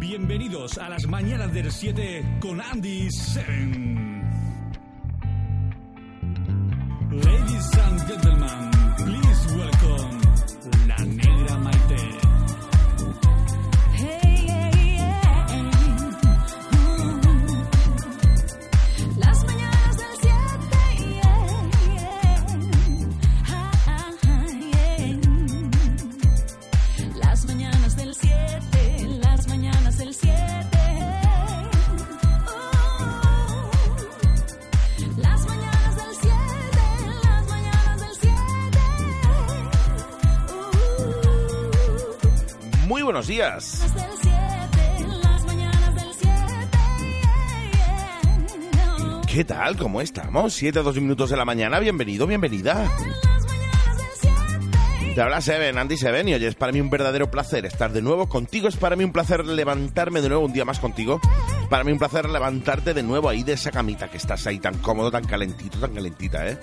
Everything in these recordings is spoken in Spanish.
Bienvenidos a las mañanas del 7 con Andy Seven. Ladies and gentlemen, buenos días. Las del 7 Las mañanas del 7 ¿Qué tal? ¿Cómo estamos? 7 a 2 minutos de la mañana. Bienvenido, bienvenida. Las mañanas del 7 Te habla Seven, Andy Seven, y hoy es para mí un verdadero placer estar de nuevo contigo. Es para mí un placer levantarme de nuevo un día más contigo. Para mí un placer levantarte de nuevo ahí de esa camita que estás ahí tan cómodo, tan calentito, tan calentita, ¿eh?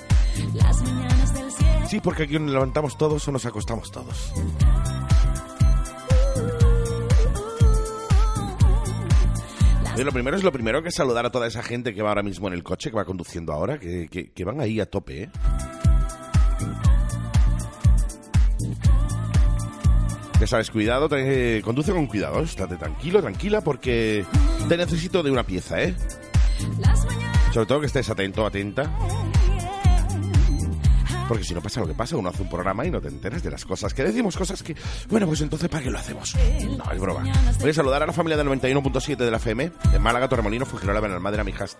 Las mañanas del 7 Sí, porque aquí nos levantamos todos o nos acostamos todos. Oye, lo primero es lo primero que es saludar a toda esa gente que va ahora mismo en el coche, que va conduciendo ahora, que, que- que van ahí a tope, ¿eh? Ya sabes, cuidado, te- conduce con cuidado, estate tranquilo, tranquila, porque te necesito de una pieza, ¿eh? Sobre todo que estés atento, atenta, porque si no pasa lo que pasa, uno hace un programa y no te enteras de las cosas que decimos, cosas que... Bueno, pues entonces, ¿para qué lo hacemos? No, es broma. Voy a saludar a la familia del 91.7 de la FM, de Málaga, Torremolino, Fujirola, Benalmádena, Mijas,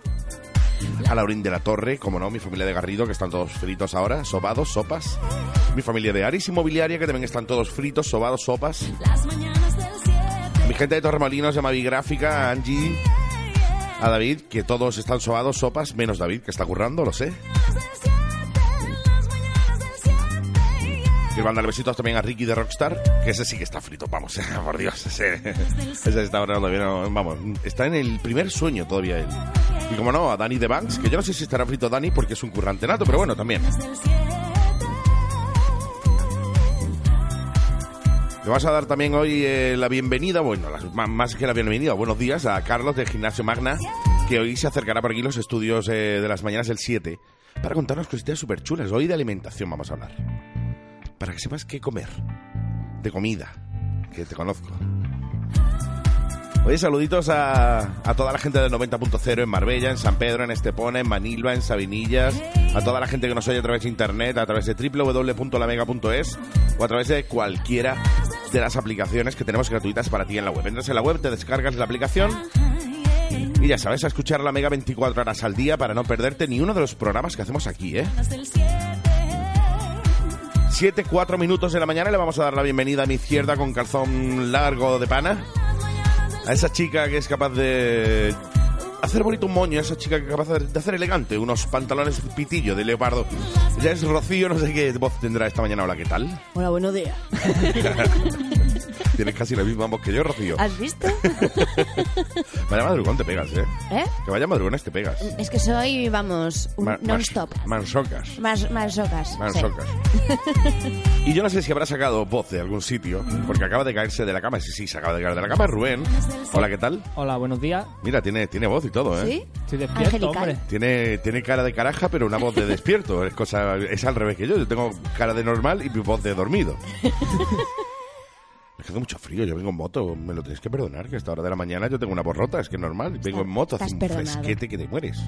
a Laurín de la Torre, como no, mi familia de Garrido, que están todos fritos ahora, sobados, sopas. Mi familia de Aris Inmobiliaria, que también están todos fritos, sobados, sopas. Las mañanas del 7 Mi gente de Torremolinos, de Mavi Gráfica, a Angie, a David, que todos están sobados, sopas, menos David, que está currando, lo sé. 7 Quiero mandarle besitos también a Ricky de Rockstar, que ese sí que está frito, vamos, por Dios, ese, ese está no, vamos, está en el primer sueño todavía él. Y como no, a Dani de Banks, que yo no sé si estará frito Dani porque es un currante nato, pero bueno, también. del 7 Le vas a dar también hoy eh, la bienvenida, bueno, más que la bienvenida, buenos días a Carlos de Gimnasio Magna, que hoy se acercará por aquí los estudios eh, de las mañanas del 7 para contarnos cositas súper chulas. Hoy de alimentación vamos a hablar. Para que sepas qué comer. De comida, que te conozco. Oye, saluditos a, a toda la gente del 90.0 en Marbella, en San Pedro, en Estepona, en Manilva, en Sabinillas, a toda la gente que nos oye a través de internet, a través de www.lamega.es o a través de cualquiera de las aplicaciones que tenemos gratuitas para ti en la web. Entras en la web, te descargas la aplicación y ya sabes, a escuchar la Mega 24 horas al día para no perderte ni uno de los programas que hacemos aquí, ¿eh? Del 7 7, 4 minutos de la mañana le vamos a dar la bienvenida a mi izquierda con calzón largo de pana. A esa chica que es capaz de hacer bonito un moño, a esa chica que es capaz de hacer elegante unos pantalones pitillo de leopardo. Ya es Rocío, no sé qué voz tendrá esta mañana. Hola, ¿qué tal? Hola, buenos días. Tienes casi la misma voz que yo, Rocío. ¿Has visto? Vaya madrugón te pegas, ¿eh? ¿Eh? Que vaya madrugones te pegas. Es que soy, vamos, Ma- non-stop. mas- Mansocas. Más, más socas. sí. Mansocas. Y yo no sé si habrá sacado voz de algún sitio, porque acaba de caerse de la cama. Sí, sí, se acaba de caer de la cama. Rubén. Hola, ¿qué tal? Hola, buenos días. Mira, tiene, tiene voz y todo, ¿eh? ¿Sí? Estoy despierto, Angelical. hombre. Tiene, tiene cara de caraja, pero una voz de despierto. Es cosa, es al revés que yo. Yo tengo cara de normal y mi voz de dormido. Me hace mucho frío, yo vengo en moto, me lo tienes que perdonar, que a esta hora de la mañana yo tengo una voz rota, es que es normal, vengo en moto, hace un perdonado. fresquete que te mueres.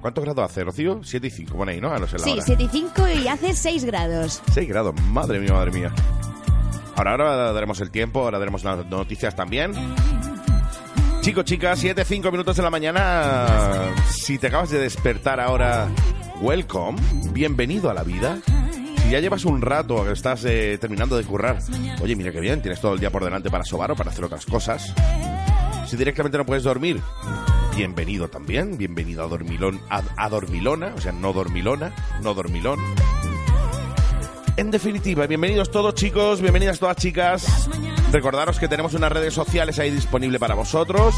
¿Cuántos grados hace, Rocío? 7 y 5, pone ahí, ¿no? Ah, no sé la Sí, hora. 7 y 5 y hace 6 grados. 6 grados, madre mía, madre mía. Ahora, ahora daremos el tiempo, ahora daremos las noticias también. Chicos, chicas, 7, 5 minutos de la mañana. Si te acabas de despertar ahora, welcome, bienvenido a la vida. Ya llevas un rato estás eh, terminando de currar, oye, mira qué bien, tienes todo el día por delante para sobar o para hacer otras cosas. Si directamente no puedes dormir, bienvenido también, bienvenido a Dormilón, a, a Dormilona, o sea, no Dormilona, no Dormilón. En definitiva, bienvenidos todos chicos, bienvenidas todas chicas. Recordaros que tenemos unas redes sociales ahí disponible para vosotros.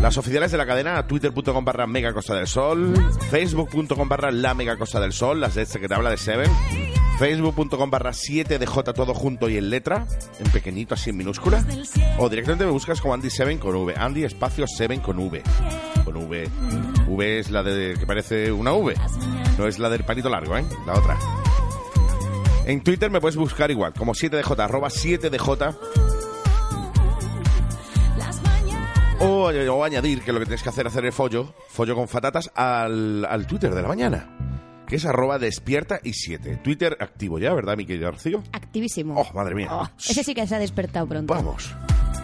Las oficiales de la cadena, twitter.com barra Mega Costa del Sol, facebook.com barra La Mega Costa del Sol, las de este que te habla de Seven, facebook.com barra 7DJ todo junto y en letra, en pequeñito así en minúscula, o directamente me buscas como Andy Seven con V, Andy espacio Seven con V, con V, V es la de que parece una V, no es la del palito largo, ¿eh? La otra. En Twitter me puedes buscar igual, como 7DJ, arroba 7DJ. O, o añadir que lo que tienes que hacer es hacer el follo, follo con fatatas, al, al Twitter de la mañana. Que es arroba despierta y 7. Twitter activo ya, ¿verdad, mi querido Rocío? Activísimo. Oh, madre mía. Oh, ese sí que se ha despertado pronto. Vamos.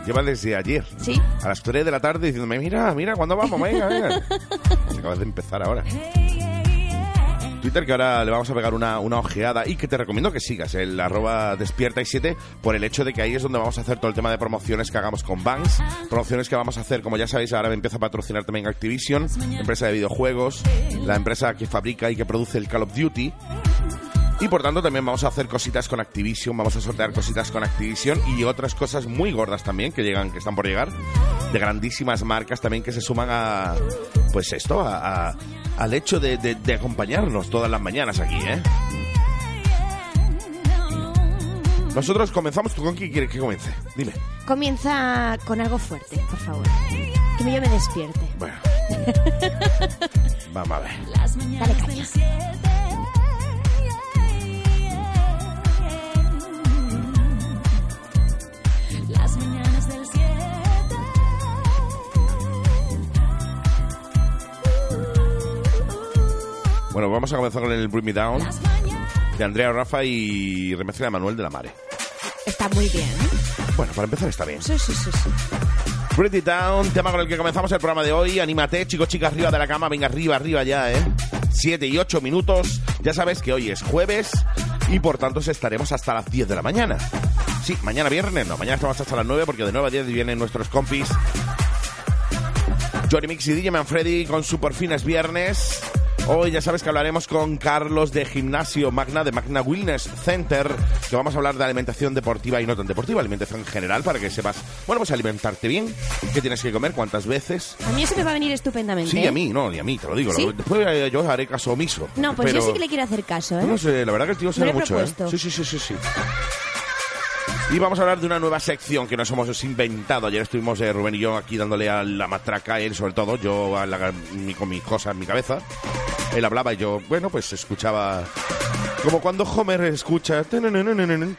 Lleva desde ayer. Sí. A las 3 de la tarde diciéndome, mira, mira, ¿cuándo vamos? Venga, venga. Acabas de empezar ahora. Twitter que ahora le vamos a pegar una, una ojeada y que te recomiendo que sigas el arroba despierta y 7 por el hecho de que ahí es donde vamos a hacer todo el tema de promociones que hagamos con Banks, promociones que vamos a hacer, como ya sabéis, ahora me empieza a patrocinar también Activision, empresa de videojuegos, la empresa que fabrica y que produce el Call of Duty. Y por tanto también vamos a hacer cositas con Activision, vamos a sortear cositas con Activision y otras cosas muy gordas también que llegan, que están por llegar, de grandísimas marcas también que se suman a, pues esto, a, a- al hecho de, de- de acompañarnos todas las mañanas aquí, ¿eh? Nosotros comenzamos, ¿tú con qué quieres que comience? Dime. Comienza con algo fuerte, por favor. Que yo me despierte. Bueno. Vamos a ver. Dale caña. Bueno, vamos a comenzar con el Bring Me Down de Andrea Rafa y remezcla de Manuel de la Mare. Está muy bien, ¿eh? Bueno, para empezar está bien. Sí, sí, sí, sí. Bring It Down, tema con el que comenzamos el programa de hoy. Anímate, chicos, chicas, arriba de la cama. Venga, arriba, arriba ya, ¿eh? Siete y ocho minutos. Ya sabes que hoy es jueves y por tanto estaremos hasta las 10 de la mañana. Sí, mañana viernes, no, mañana estamos hasta las 9 porque de 9 a 10 vienen nuestros compis. Johnny Mix y DJ Manfredi con su por fin es viernes. Hoy ya sabes que hablaremos con Carlos de Gimnasio Magna, de Magna Wellness Center, que vamos a hablar de alimentación deportiva y no tan deportiva, alimentación en general, para que sepas, bueno, pues alimentarte bien, qué tienes que comer, cuántas veces. A mí eso me va a venir estupendamente. Sí, ¿eh? a mí, no, ni a mí, te lo digo. ¿Sí? Después eh, yo haré caso omiso. No, pues yo pero- sí que le quiero hacer caso, ¿eh? no sé, la verdad que el tío sabe mucho, ¿eh? propuesto. Sí, sí, sí, sí, sí. Y vamos a hablar de una nueva sección que nos hemos inventado. Ayer estuvimos eh, Rubén y yo aquí dándole a la matraca, él sobre todo, yo la- mi- con mis cosas en mi cabeza. Él hablaba y yo, bueno, pues escuchaba... Como cuando Homer escucha...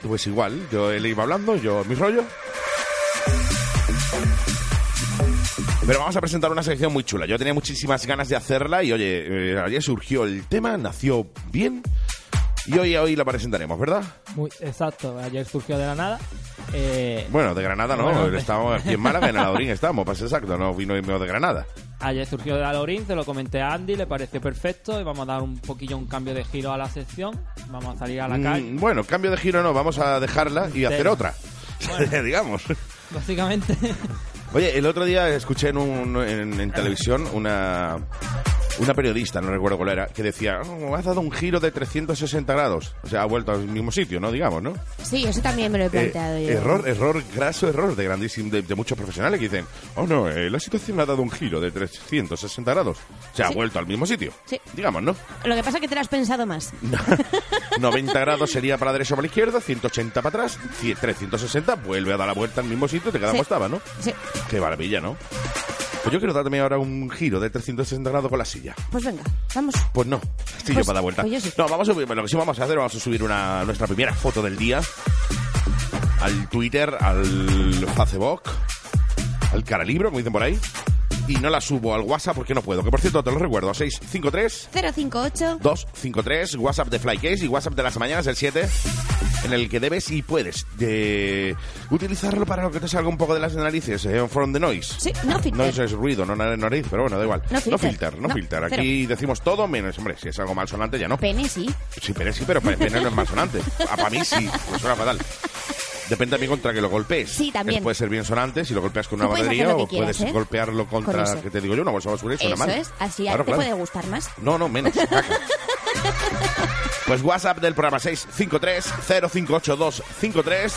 Pues igual, yo él iba hablando, yo mi rollo. Pero vamos a presentar una sección muy chula. Yo tenía muchísimas ganas de hacerla y oye, eh, surgió el tema, nació bien y hoy, hoy la presentaremos, ¿verdad? Muy exacto, ayer surgió de la nada. Eh, Bueno, de Granada no, Bueno, estamos aquí en Málaga, en Alaurín estamos, para ser exacto, no vino vino de Granada. ayer surgió de la Lorín, se lo comenté a Andy, le pareció perfecto y vamos a dar un poquillo un cambio de giro a la sección. Vamos a salir a la Mm, calle, bueno, cambio de giro no, vamos a dejarla y hacer otra, digamos. básicamente. Oye, el otro día escuché en, un- en, en televisión una, una periodista, no recuerdo cuál era, que decía, "Oh, has dado un giro de 360 grados. O sea, ha vuelto al mismo sitio, ¿no? Digamos, ¿no? Sí, eso también me lo he planteado Eh, yo. error, error, graso error de grandísimo, de, de muchos profesionales que dicen, oh no, eh, la situación ha dado un giro de 360 grados. O sea, ha Sí. vuelto al mismo sitio. Sí. Digamos, ¿no? Lo que pasa es que te lo has pensado más. 90 grados sería para la derecha o para la izquierda, 180 para atrás, 100, 360, vuelve a dar la vuelta al mismo sitio, te queda Sí. como estaba, ¿no? Sí. Qué maravilla, ¿no? Pues yo quiero dar también ahora un giro de 360 grados con la silla. Pues venga, vamos. Pues no, estoy yo Pues- para dar vuelta. pues yo sí. No, vamos a subir, lo que sí vamos a hacer, vamos a subir una, nuestra primera foto del día al Twitter, al Facebook, al Caralibro, como dicen por ahí. Y no la subo al WhatsApp porque no puedo. Que por cierto, te lo recuerdo, 653 058 253, WhatsApp de Flykcase y WhatsApp de las mañanas, el 7 en el que debes y puedes de utilizarlo para lo que te salga un poco de las narices, eh, from the noise. Sí, no filter. Noise es ruido, no na- nariz, pero bueno, da igual. No filter. filter, no, No, filter. Aquí decimos todo menos, hombre, si es algo mal sonante ya no. Pene, sí. Sí, pero sí, pero pene no es mal sonante. Ah, para mí sí, me suena fatal. Depende también contra que lo golpees. Sí, también. Que puede ser bien sonante si lo golpeas con una batería o quieras, puedes ¿eh? golpearlo contra, Con eso. que te digo yo, una bolsa de basura y suena Eso mal. es. Así Claro, te claro. puede gustar más. No, no, menos. pues WhatsApp del programa 653-058253.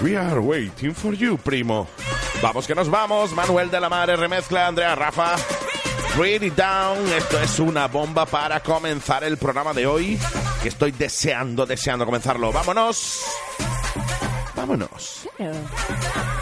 We are waiting for you, primo. Vamos que nos vamos. Manuel de la Mare remezcla, Andrea Rafa. Read it down. Esto es una bomba para comenzar el programa de hoy. Que estoy deseando, deseando comenzarlo. Vámonos. Vámonos. Claro.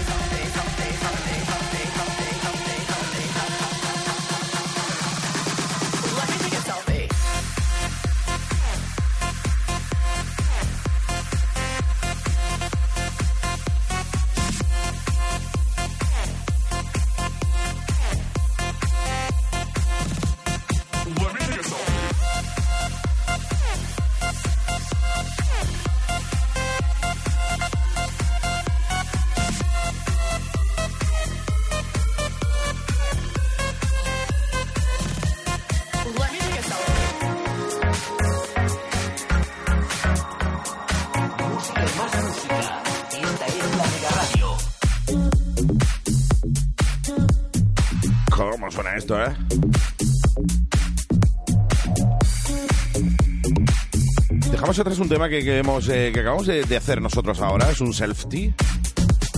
Atrás un tema que, que hemos, eh, que acabamos de, de hacer nosotros ahora. Es un selfie.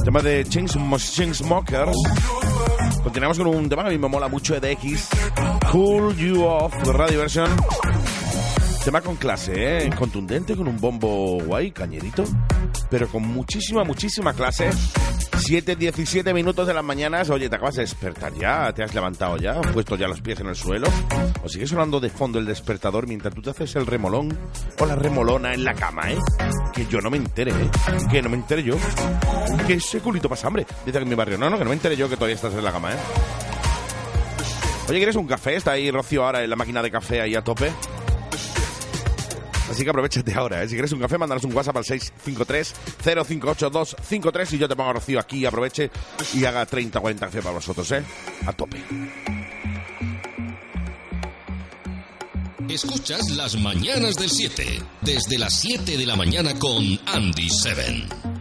Tema de Chainsmokers. Continuamos con un tema que a mí me mola mucho de X. Cool You Off, Radio Version. Tema con clase, ¿eh? Contundente, con un bombo guay, cañerito. Pero con muchísima, muchísima clase. 7, 17 minutos de las mañanas. Oye, te acabas de despertar ya. Te has levantado ya. Has puesto ya los pies en el suelo. O sigues sonando de fondo el despertador mientras tú te haces el remolón o la remolona en la cama, ¿eh? Que yo no me entere, ¿eh? Que no me entere yo. Que ese culito pasa hambre. Dice que en mi barrio. No, no, que no me entere yo que todavía estás en la cama, ¿eh? Oye, ¿quieres un café? Está ahí Rocío ahora en la máquina de café ahí a tope. Así que aprovechate ahora, ¿eh? Si quieres un café, mándanos un WhatsApp al 653-058253 y yo te pongo a Rocío aquí, aproveche y haga 30 40 café para vosotros, ¿eh? A tope. Escuchas las mañanas del 7, desde las 7 de la mañana con Andy Seven.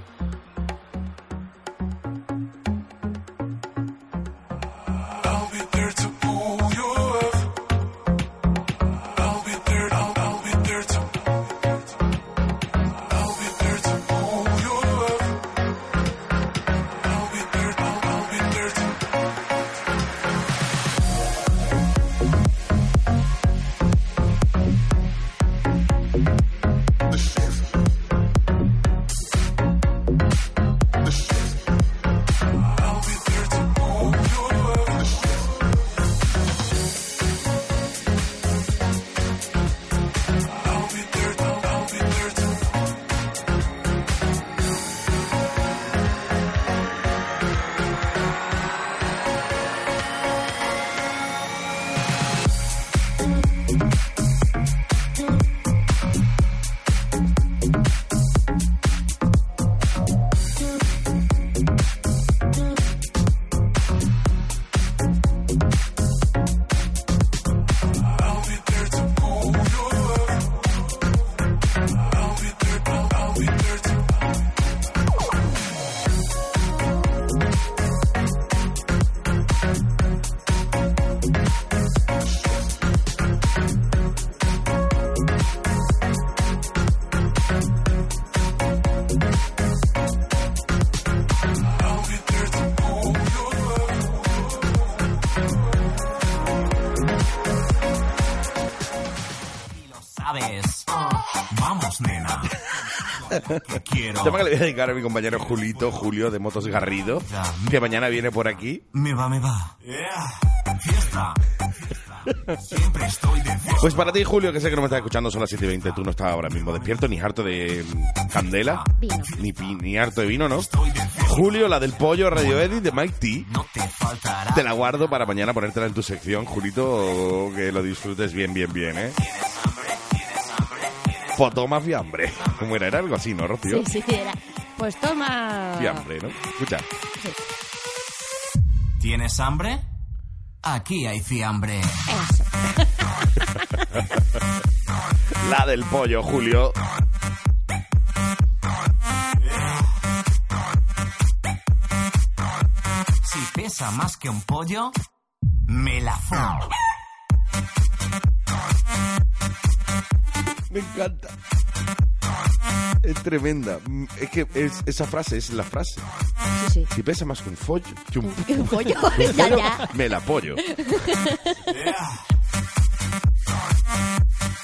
Quiero. Tema que le voy a dedicar a mi compañero Julito, Julio de Motos Garrido, que mañana viene por aquí. Me va, me va. Fiesta. Siempre estoy de. Pues para ti, Julio, que sé que no me estás escuchando, son las 7 y 20, tú no estás ahora mismo despierto, ni harto de mm, candela, Vino. ni, harto de vino, ¿no? Julio, la del pollo Radio Edit de Mike T. No te faltará. Te la guardo para mañana ponértela en tu sección, Julito, que lo disfrutes bien, bien, bien, ¿eh? Fotoma fiambre. ¿Cómo era? Era algo así, ¿no, Rocío? Sí, sí, era. Pues toma. Fiambre, ¿no? Escucha. ¿Tienes hambre? Aquí hay fiambre. Eso. La del pollo, Julio. Si pesa más que un pollo, Melafón. Me encanta. Es tremenda. Es que es- esa frase es la frase. Sí, sí. Si pesa más que un follo, que un, un pollo. que un ya, pollo, ya. me la apoyo.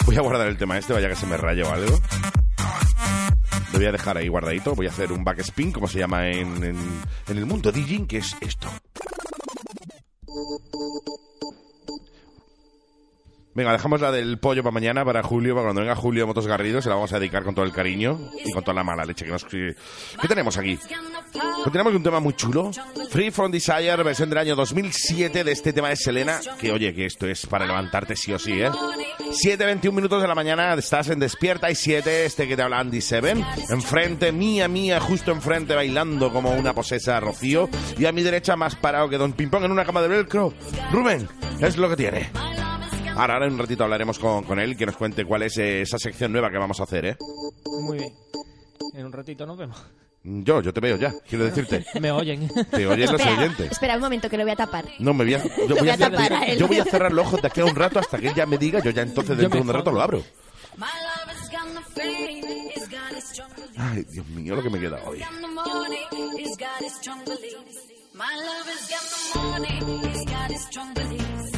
Voy a guardar el tema este, vaya que se me raye o algo. Lo voy a dejar ahí guardadito. Voy a hacer un backspin, como se llama en, en- en el mundo DJing, que es esto. Venga, dejamos la del pollo para mañana, para Julio, para cuando venga Julio Motos Garrido, se la vamos a dedicar con todo el cariño y con toda la mala leche que nos... ¿Qué tenemos aquí? Pues tenemos un tema muy chulo. Free From Desire, versión del año 2007 de este tema de Selena. Que oye, que esto es para levantarte sí o sí, ¿eh? 7.21 minutos de la mañana, estás en Despierta y 7, este que te habla Andy Seven. Enfrente, mía, mía, justo enfrente, bailando como una posesa Rocío. Y a mi derecha, más parado que Don Pimpón en una cama de velcro. Rubén, es lo que tiene. Ahora, ahora en un ratito hablaremos con, con él, que nos cuente cuál es eh, esa sección nueva que vamos a hacer, ¿eh? Muy bien. En un ratito nos vemos. Yo, yo te veo ya, quiero decirte. Me oyen. Te oyen los Espera, oyentes. espera un momento que lo voy a tapar. No, me voy a, yo, Lo voy voy a a hacer- tapar a él. yo voy a cerrar los ojos de aquí a un rato hasta que él ya me diga, yo ya entonces dentro de un rato lo abro. Ay, Dios mío, lo que me queda hoy. My love has got no money, it's got its strong beliefs.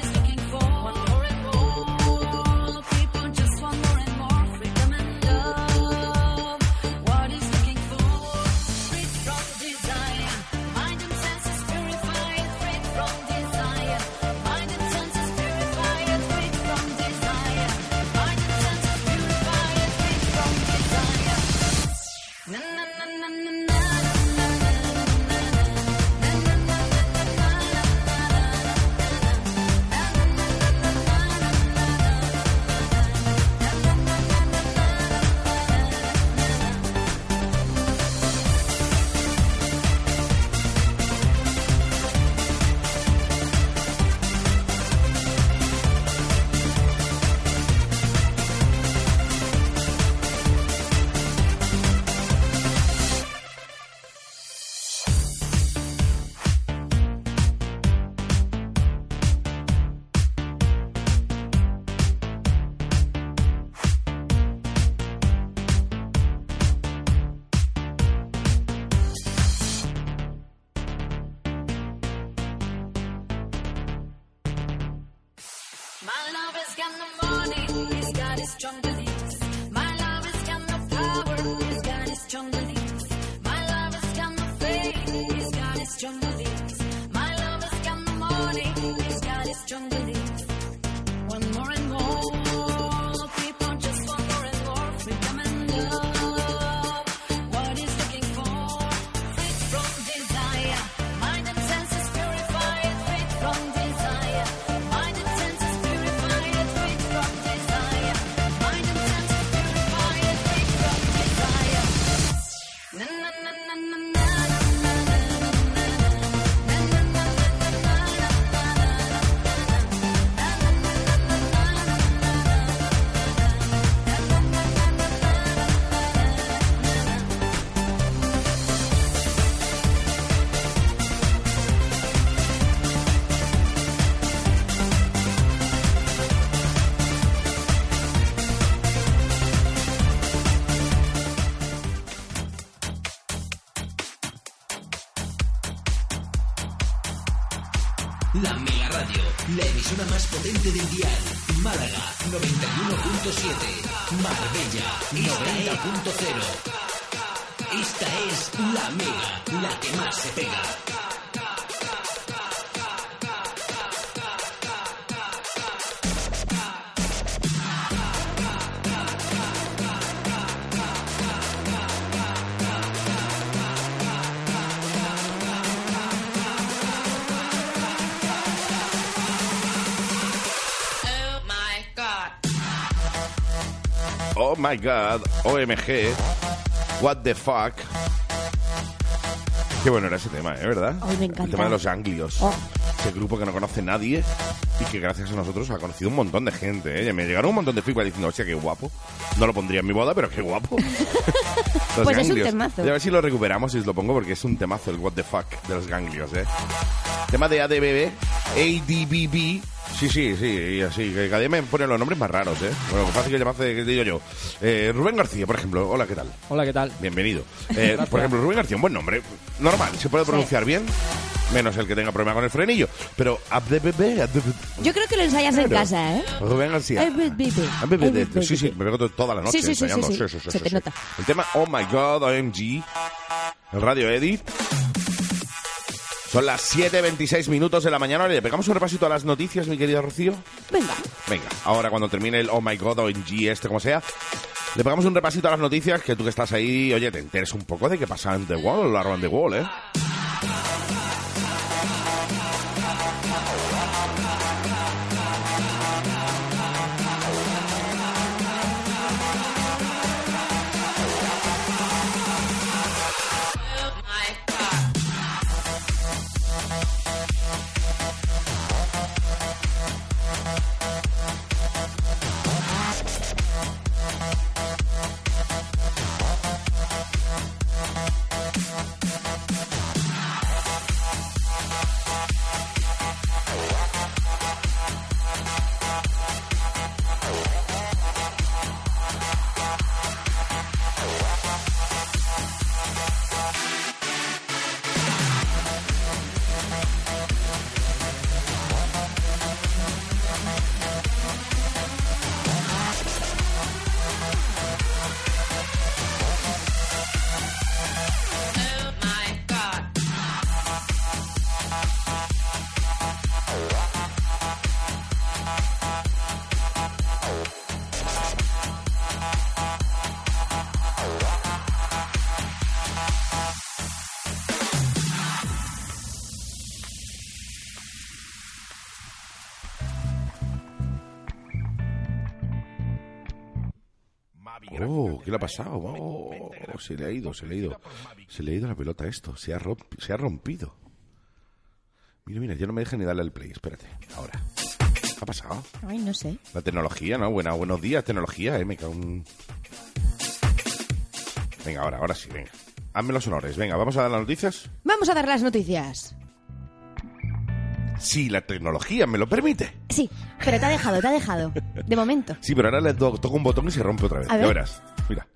my god, OMG, what the fuck. Qué bueno era ese tema, ¿eh? ¿Verdad? Ay, me encanta. El tema de los ganglios. Oh. Ese grupo que no conoce nadie y que gracias a nosotros ha conocido un montón de gente, ¿eh? Me llegaron un montón de feedback diciendo, hostia, qué guapo. No lo pondría en mi boda, pero qué guapo. Los Pues es un temazo. Y a ver si lo recuperamos y os lo pongo porque es un temazo el what the fuck de los ganglios, ¿eh? Tema de ADBB, ADBB. Sí, sí, sí, y así. Que cada día me ponen los nombres más raros, ¿eh? Bueno, fácil que llamaste, que te digo yo. Eh, Rubén García, por ejemplo. Hola, ¿qué tal? Hola, ¿qué tal? Bienvenido. Eh, por ejemplo, Rubén García, un buen nombre. Normal, se puede pronunciar bien. Menos el que tenga problema con el frenillo. Pero ADBB. Yo creo que lo ensayas en casa, ¿eh? Rubén García. Sí, sí, me pego toda la noche Sí, sí, sí, ensayando. sí, sí. Se te nota. El tema Oh My God, OMG. El Radio Edit. Son las 7.26 minutos de la mañana. ¿Le pegamos un repasito a las noticias, mi querida Rocío? Venga. Venga, ahora cuando termine el Oh My God, OMG, este como sea, le pegamos un repasito a las noticias que tú que estás ahí, oye, te enteres un poco de qué pasa en The Wall, Around the Wall, ¿eh? Pasado? Oh, se le ha ido, se le ha ido. Se le ha ido la pelota a esto. Se ha, romp- se ha rompido. Mira, mira, ya no me deja ni darle al play. Espérate, ahora. ¿Qué ha pasado? Ay, no sé. La tecnología, ¿no? Buena, buenos días, tecnología, eh. Me cago en- Venga, ahora, ahora sí, venga. Hazme los honores. Venga, ¿vamos a dar las noticias? Vamos a dar las noticias. Sí, la tecnología me lo permite. Sí, pero te ha dejado, te ha dejado. De momento. Sí, pero ahora le to- toco un botón y se rompe otra vez. A Ya ver. verás. Mira.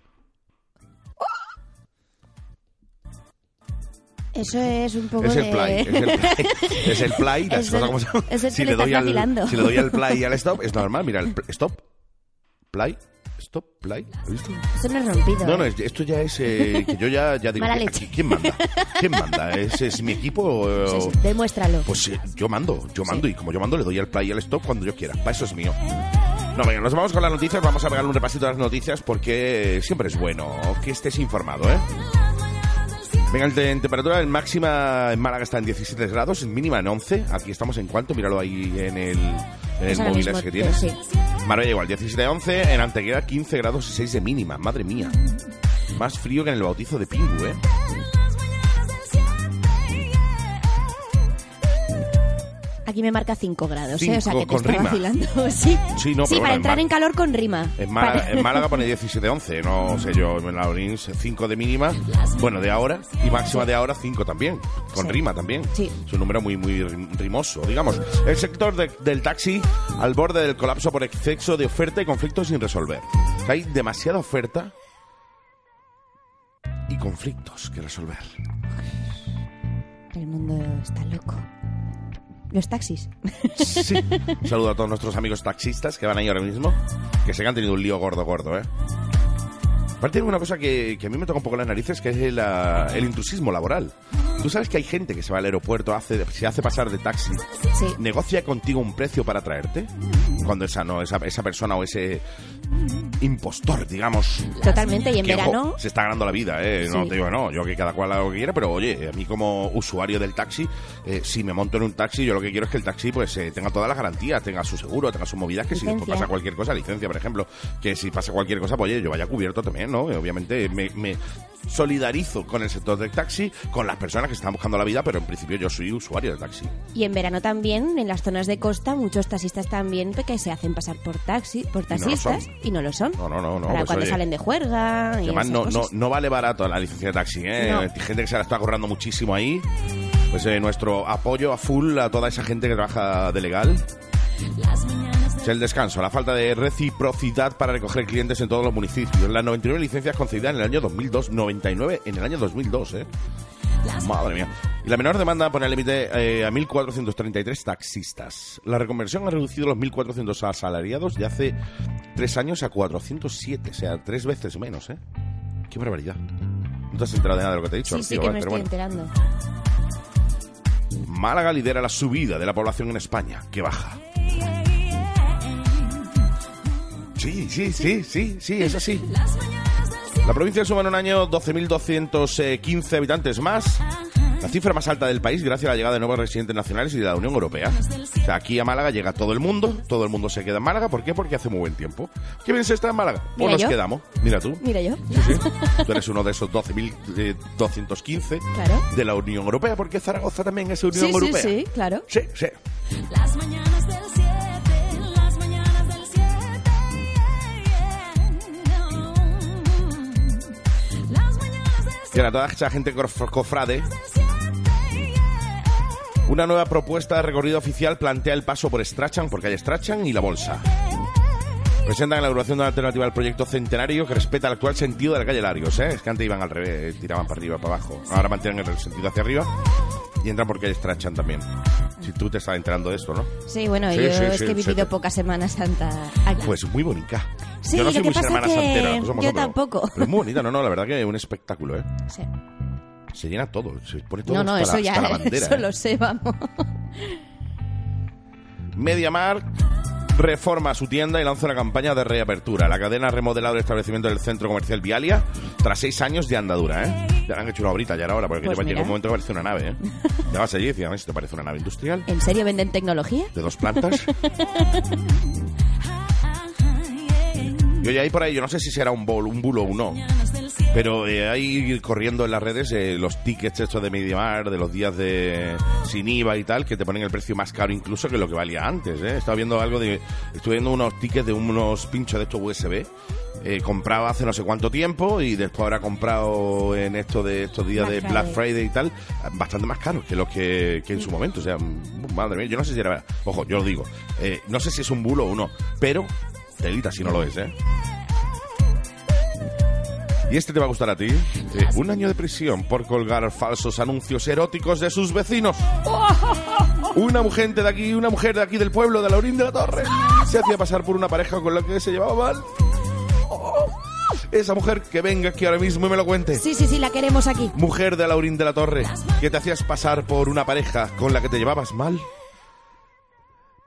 Eso es un poco Es de... el play, es el play. Es el play, Es el- es si le doy al vacilando. si le doy al play y al stop es normal, mira, el stop, play, stop, play, ¿has visto? Eso no es rompido. No, no, ¿eh? es- esto ya es eh, que yo ya, ya digo, Mala ¿qui- leche. ¿quién manda? ¿Quién manda? ¿Es, es mi equipo? o- Sí, sí, demuéstralo. Pues eh, yo mando, yo mando y como yo mando le doy al play y al stop cuando yo quiera. Para eso es mío. No, venga, nos vamos con las noticias, vamos a pegar un repasito a las noticias porque siempre es bueno que estés informado, ¿eh? Venga, de- en temperatura en máxima en Málaga está en 17 grados, en mínima en 11. Aquí estamos en cuánto, míralo ahí en el, en el móvil ese que tienes. sí. Marbella igual, 17 11, en Antequera 15 grados y 6 de mínima, madre mía. Más frío que en el bautizo de Pingu, ¿eh? Aquí me marca 5 grados, ¿eh? O sea que te está rima. vacilando. sí. Sí, no, para en entrar en calor con rima. En Málaga, Para- en Málaga pone 17-11, no sé yo, en la Orins 5 de mínima, bueno, de ahora, y máxima de ahora 5 también, con Sí. rima también. Sí. Es un número muy, muy rim- rimoso, digamos. El sector de- del taxi al borde del colapso por exceso de oferta y conflictos sin resolver. Hay demasiada oferta y conflictos que resolver. El mundo está loco. Los taxis. Sí. Un saludo a todos nuestros amigos taxistas que van ahí ahora mismo, que sé que han tenido un lío gordo, gordo, ¿eh? Aparte hay una cosa que, que a mí me toca un poco las narices, que es el, el intrusismo laboral. Tú sabes que hay gente que se va al aeropuerto, hace, se hace pasar de taxi, Sí. negocia contigo un precio para traerte, cuando esa no esa, esa persona o ese impostor, digamos. Totalmente, y en que, ojo, verano... se está ganando la vida, ¿eh? No Sí. te digo, no, yo que cada cual haga lo que quiera, pero oye, a mí como usuario del taxi, eh, si me monto en un taxi, yo lo que quiero es que el taxi pues eh, tenga todas las garantías, tenga su seguro, tenga sus movidas, que si después pasa cualquier cosa, licencia, por ejemplo, que si pasa cualquier cosa, pues oye, yo vaya cubierto también, ¿no? Obviamente me, me solidarizo con el sector del taxi, con las personas que están buscando la vida, pero en principio yo soy usuario del taxi. Y en verano también, en las zonas de costa, muchos taxistas también que se hacen pasar por taxi, por no taxistas. Y no lo son. No, no, no, no. Para pues, cuando oye, salen de juerga y Además, esas no, no, cosas. no vale barato la licencia de taxi, ¿eh? No. Hay gente que se la está currando muchísimo ahí. Pues eh, nuestro apoyo a full a toda esa gente que trabaja de legal. Es el descanso, la falta de reciprocidad para recoger clientes en todos los municipios. Las 99 licencias concedidas en el año 2002. 99 en el año 2002, ¿eh? Madre mía. Y la menor demanda pone el límite eh, a 1.433 taxistas. La reconversión ha reducido los 1.400 asalariados de hace tres años a 407, o sea, tres veces menos, ¿eh? Qué barbaridad. No te has enterado de nada de lo que te he dicho, Sí, sí Rocío, que ¿eh? me pero estoy bueno. enterando. Málaga lidera la subida de la población en España, que baja. Sí, sí, sí, sí, sí, es así. La provincia suma en un año 12.215 habitantes más. La cifra más alta del país gracias a la llegada de nuevos residentes nacionales y de la Unión Europea. O sea, aquí a Málaga llega todo el mundo, todo el mundo se queda en Málaga. ¿Por qué? Porque hace muy buen tiempo. ¿Qué bien se está en Málaga? Pues Mira nos yo. quedamos. Mira tú. Mira yo. Sí, sí. Tú eres uno de esos 12.215 Claro. de la Unión Europea, porque Zaragoza también es Unión Sí, sí, Europea. sí, claro. Sí, sí. Las mañanas del Que a toda esa gente cof- cofrade, una nueva propuesta de recorrido oficial plantea el paso por Strachan, por calle Strachan y la Bolsa. Presentan la elaboración de una alternativa al proyecto centenario que respeta el actual sentido de la calle Larios. ¿eh? Es que antes iban al revés, tiraban para arriba, para abajo. Ahora mantienen el sentido hacia arriba y entran por calle Strachan también. Si tú te estás enterando de esto, ¿no? Sí, bueno, Sí, yo sí, es sí, que he vivido te- poca Semana Santa aquí. Pues muy bonita. Yo no soy muy que santera, yo tampoco. Pero es muy bonita, no, no, la verdad que es un espectáculo, ¿eh? Sí. Se llena todo, se pone todo No, no, hasta eso la, hasta ya, la bandera. eso ¿eh? lo sé, vamos. MediaMar reforma su tienda y lanza una campaña de reapertura. La cadena ha remodelado el establecimiento del centro comercial Vialia tras seis años de andadura, ¿eh? Ya han hecho una obrita ya era hora, porque Pues llega un momento que parece una nave, ¿eh? Llegabas allí y decías, "¿Esto te parece una nave industrial? ¿En serio venden tecnología? ¿De dos plantas? Y oye, hay por ahí, yo no sé si será un, bol, un bulo o no, pero eh, hay corriendo en las redes eh, los tickets estos de MediaMar, de los días de sin IVA y tal, que te ponen el precio más caro incluso que lo que valía antes. ¿eh? Estaba viendo algo de... Estuve viendo unos tickets de unos pinchos de estos USB. Eh, compraba hace no sé cuánto tiempo y después ahora comprado en esto de estos días Black de Black Friday. Friday y tal, bastante más caros que los que, que en su momento. O sea, madre mía, yo no sé si era. Ojo, yo lo digo, eh, no sé si es un bulo o no, pero telita si no lo es, ¿eh? Y este te va a gustar a ti. Eh, un año de prisión por colgar falsos anuncios eróticos de sus vecinos. Una mujer de aquí, una mujer de aquí del pueblo de Laurín de la Torre, se hacía pasar por una pareja con la que se llevaba mal. Esa mujer que venga aquí ahora mismo y me lo cuente. Sí, sí, sí, la queremos aquí. Mujer de Laurín de la Torre, que te hacías pasar por una pareja con la que te llevabas mal.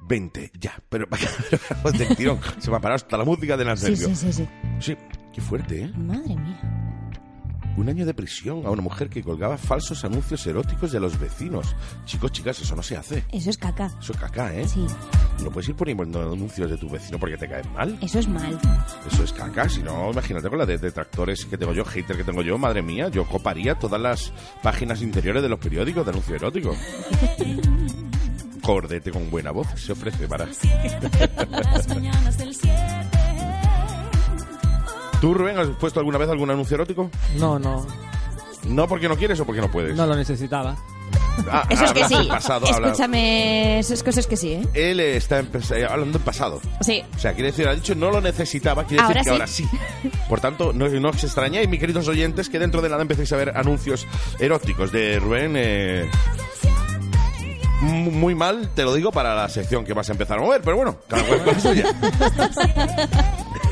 20, ya, pero del tirón. Se me ha parado hasta la música de las Sí, sí, sí, sí. Sí, qué fuerte, ¿eh? Madre mía. Un año de prisión a una mujer que colgaba falsos anuncios eróticos de los vecinos. Chicos, chicas, eso no se hace. Eso es caca. Eso es caca, ¿eh? Sí, No puedes ir poniendo anuncios de tu vecino porque te caen mal. eso es mal. Eso es caca. Si no, imagínate con la de detractores que tengo yo, hater que tengo yo, madre mía, yo coparía todas las páginas interiores de los periódicos de anuncio erótico. Cordete con buena voz se ofrece para. ¿Tú, Rubén, has puesto alguna vez algún anuncio erótico? No, no, No porque no quieres o porque no puedes. no lo necesitaba. Ah, Eso es que hablas sí. pasado, habla- Escúchame, esas cosas que sí, ¿eh? Él está eh, hablando en pasado. Sí. O sea, quiere decir, ha dicho no lo necesitaba, quiere Ahora decir que sí. ahora sí. Por tanto, no, no os extrañéis, mis queridos oyentes, que dentro de nada empecéis a ver anuncios eróticos de Rubén. eh, muy mal, te lo digo, para la sección que vas a empezar a mover, pero bueno, cada cual con suya.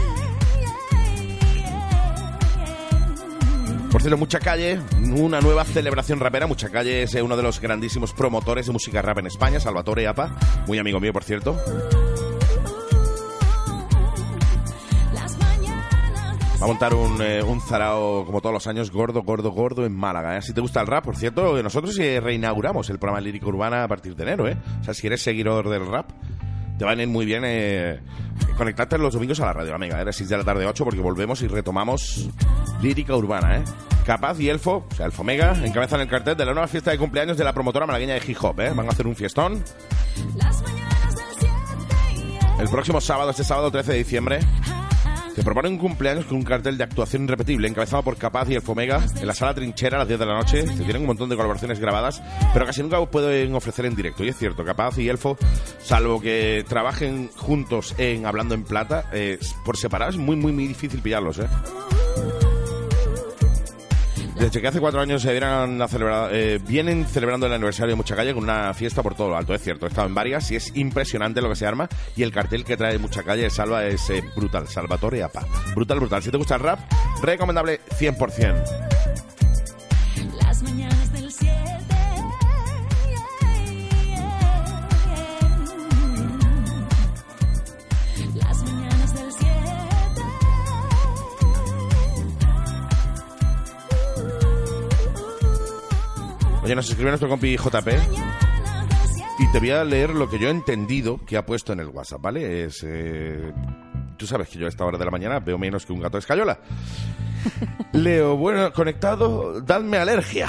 Por cierto, Mucha Calle, una nueva celebración rapera. Mucha Calle es eh, uno de los grandísimos promotores de música rap en España, Salvatore Apa, muy amigo mío, por cierto. a montar un, eh, un zarao, como todos los años, gordo, gordo, gordo en Málaga. ¿eh? Si te gusta el rap, por cierto, nosotros eh, reinauguramos el programa Lírica Urbana a partir de enero. ¿eh? O sea, si eres seguidor del rap, te van a ir muy bien eh, conectarte los domingos a la radio, amiga. Era 6 de la tarde 8 porque volvemos y retomamos Lírica Urbana, ¿eh? Capaz y Elfo, o sea, Elfo Mega, encabezan el cartel de la nueva fiesta de cumpleaños de la promotora malagueña de hip hop, ¿eh? Van a hacer un fiestón. El próximo sábado, este sábado 13 de diciembre, te proponen un cumpleaños con un cartel de actuación irrepetible encabezado por Capaz y el Fomega en la sala Trinchera a las 10 de la noche. Te tienen un montón de colaboraciones grabadas, pero casi nunca os pueden ofrecer en directo. Y es cierto, Capaz y Elfo, salvo que trabajen juntos en Hablando en Plata, eh, por separado es muy, muy, muy difícil pillarlos, ¿eh? Desde que hace cuatro años se eh, vienen celebrando el aniversario de Mucha Calle con una fiesta por todo lo alto, es cierto. He estado en varias y es impresionante lo que se arma. Y el cartel que trae Mucha Calle Salva es brutal. Salvatore Apa. Brutal, brutal. Si te gusta el rap, recomendable 100%. Oye, nos escribe nuestro compi JP. Y te voy a leer lo que yo he entendido que ha puesto en el WhatsApp, ¿vale? Es. eh, Tú sabes que yo a esta hora de la mañana veo menos que un gato de escayola. Leo, bueno, conectado, dadme alergia.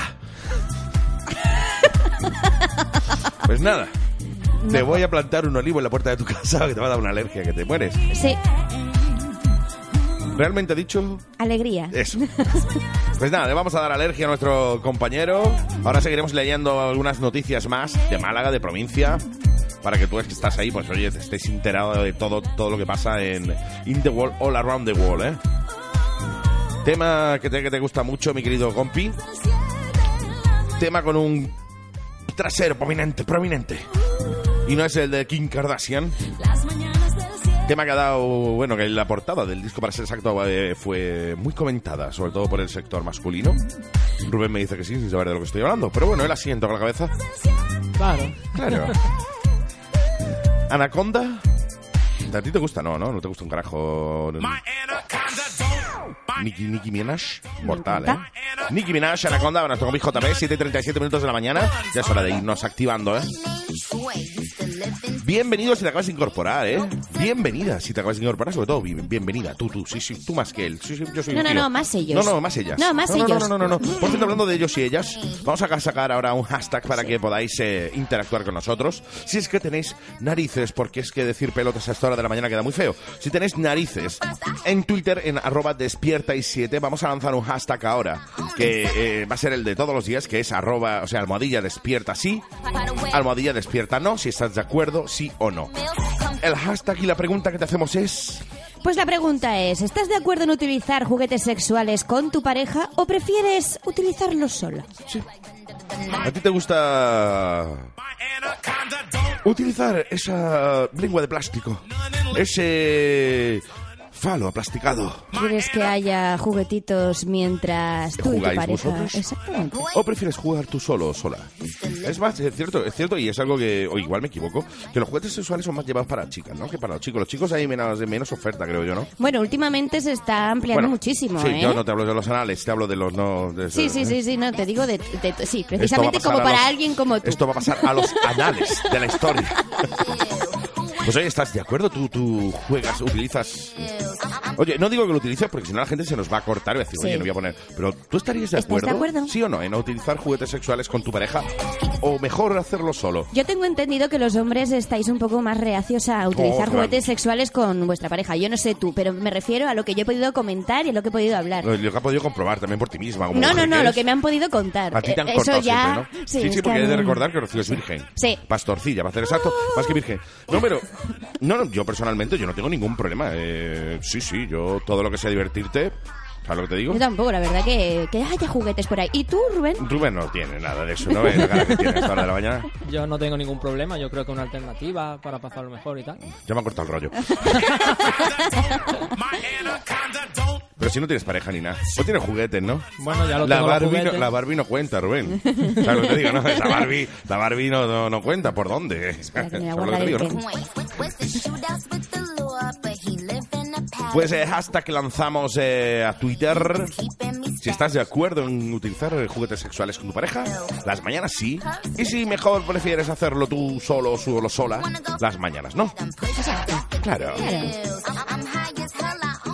Pues nada, te voy a plantar un olivo en la puerta de tu casa que te va a dar una alergia, que te mueres. Sí, ¿Realmente dicho alegría. eso? Pues nada, le vamos a dar alergia a nuestro compañero. Ahora seguiremos leyendo algunas noticias más de Málaga, de provincia. Para que tú que estás ahí, pues oye, te estés enterado de todo, todo lo que pasa en In the World, All Around the World, ¿eh? Tema que te, que te gusta mucho, mi querido compi. Tema con un trasero prominente, prominente. Y no es el de Kim Kardashian. Las mañanas del 7. Tema que ha dado, bueno, que la portada del disco, para ser exacto, eh, fue muy comentada, sobre todo por el sector masculino. Rubén me dice que sí, sin saber de lo que estoy hablando. Pero bueno, él asiento con la cabeza. Claro. Claro. Anaconda. ¿A ti te gusta? No, no, no te gusta un carajo. Nicki, Nicki Minaj, mortal, ¿eh? Nicki Minaj, Anaconda, bueno, esto con mi JP, 7.37 minutos de la mañana. Ya es hora de irnos activando, ¿eh? Bienvenido si te acabas de incorporar, ¿eh? Bienvenida si te acabas de incorporar, sobre todo, bien- bienvenida. Tú, tú, sí, sí, tú más que él. Sí, sí, yo soy No, no, no, más ellos. No, no, más ellas. No, más no, ellos. No, no, no, no, no. Por cierto, hablando de ellos y ellas, vamos a sacar ahora un hashtag para que podáis eh, interactuar con nosotros. Si es que tenéis narices, porque es que decir pelotas a esta hora de la mañana queda muy feo. Si tenéis narices, en Twitter, en arroba despierta y 7, vamos a lanzar un hashtag ahora, que eh, va a ser el de todos los días, que es arroba, o sea, almohadilla despierta sí, almohadilla despierta no, si estás de acuerdo, sí o no. El hashtag y la pregunta que te hacemos es... Pues la pregunta es, ¿estás de acuerdo en utilizar juguetes sexuales con tu pareja o prefieres utilizarlos sola? ¿A ti te gusta utilizar esa lengua de plástico? Ese falo aplasticado. ¿Quieres que haya juguetitos mientras tú y tu ¿Jugáis pareja? vosotros? Exactamente. ¿O prefieres jugar tú solo o sola? Es más, es cierto, es cierto y es algo que, o igual me equivoco, que los juguetes sexuales son más llevados para chicas, ¿no? Que para los chicos. Los chicos hay menos, menos oferta, creo yo, ¿no? Bueno, últimamente se está ampliando Bueno, muchísimo, Sí, ¿eh? yo no te hablo de los anales, te hablo de los no... de Sí, sí, ¿eh? sí, sí, no, te digo de, de- sí, precisamente como para los- alguien como tú. Esto va a pasar a los anales de la historia. Pues oye, ¿estás de acuerdo? ¿Tú, tú juegas, utilizas... Oye, no digo que lo utilices porque si no la gente se nos va a cortar y va a decir, Sí. oye, no voy a poner... Pero ¿tú estarías de ¿Estás de acuerdo? acuerdo? ¿Sí o no? En utilizar juguetes sexuales con tu pareja o mejor hacerlo solo. Yo tengo entendido que los hombres estáis un poco más reacios a utilizar Oh, juguetes sexuales con vuestra pareja. Yo no sé tú, pero me refiero a lo que yo he podido comentar y a lo que he podido hablar. Lo lo que has podido comprobar también por ti misma. como No, no, no, que lo que me han podido contar. A ti te han Eh, cortado Eso ya... siempre, ¿no? Sí, sí, que porque a hay de recordar que Rocío es virgen. Sí. Pastorcilla, para ser exacto, más que virgen. No, pero... No, no, yo personalmente yo no tengo ningún problema. Eh, sí, sí, yo todo lo que sea divertirte... ¿Sabes lo que te digo? Yo tampoco, la verdad que, que haya juguetes por ahí. ¿Y tú, Rubén? Rubén no tiene nada de eso, ¿no? ves la cara que tiene a esta hora de la mañana. Yo no tengo ningún problema, yo creo que una alternativa para pasarlo mejor y tal. Ya me han cortado el rollo. Pero si no tienes pareja ni nada. No tienes juguetes, ¿no? Bueno, ya lo La tengo Barbie, no, la Barbie no cuenta, Rubén. ¿Sabes lo que te digo, no? La Barbie, la Barbie no, no, no cuenta. ¿Por dónde? ¿Sabes lo que te digo, no? Pues eh, hashtag que lanzamos eh, a Twitter. Si estás de acuerdo en utilizar juguetes sexuales con tu pareja, las mañanas sí. Y si mejor prefieres hacerlo tú solo o solo sola, las mañanas no. Claro.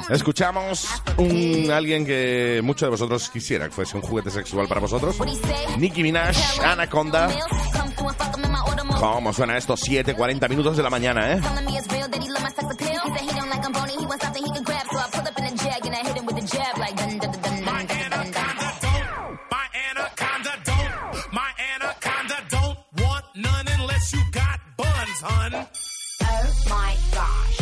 Escuchamos un alguien que muchos de vosotros quisiera que fuese un juguete sexual para vosotros. Nicki Minaj, Anaconda. ¿Cómo suena esto? 7, 40 minutos de la mañana, ¿eh? My anaconda don't.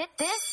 This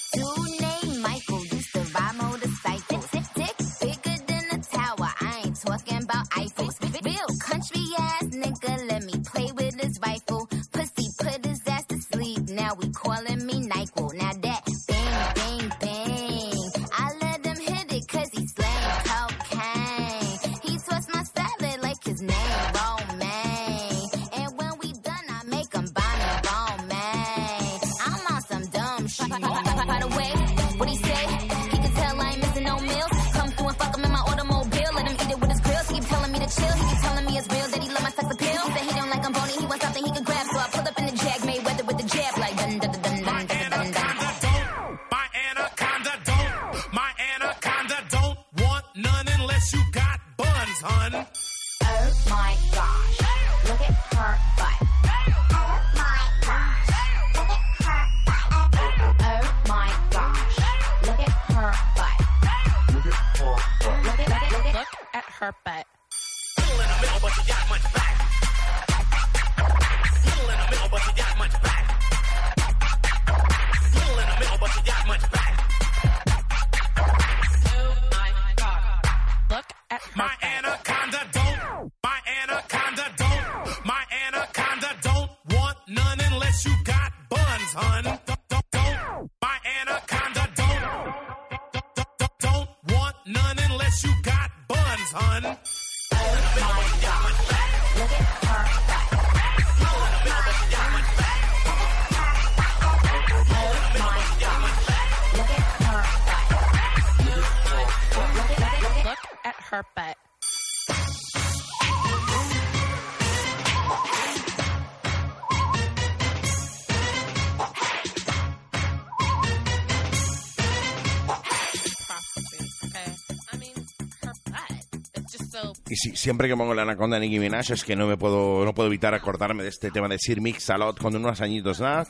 siempre que pongo la anaconda de Nicki Minaj es que no me puedo no puedo evitar acordarme de este tema de Sir Mix a lot con unos añitos nada.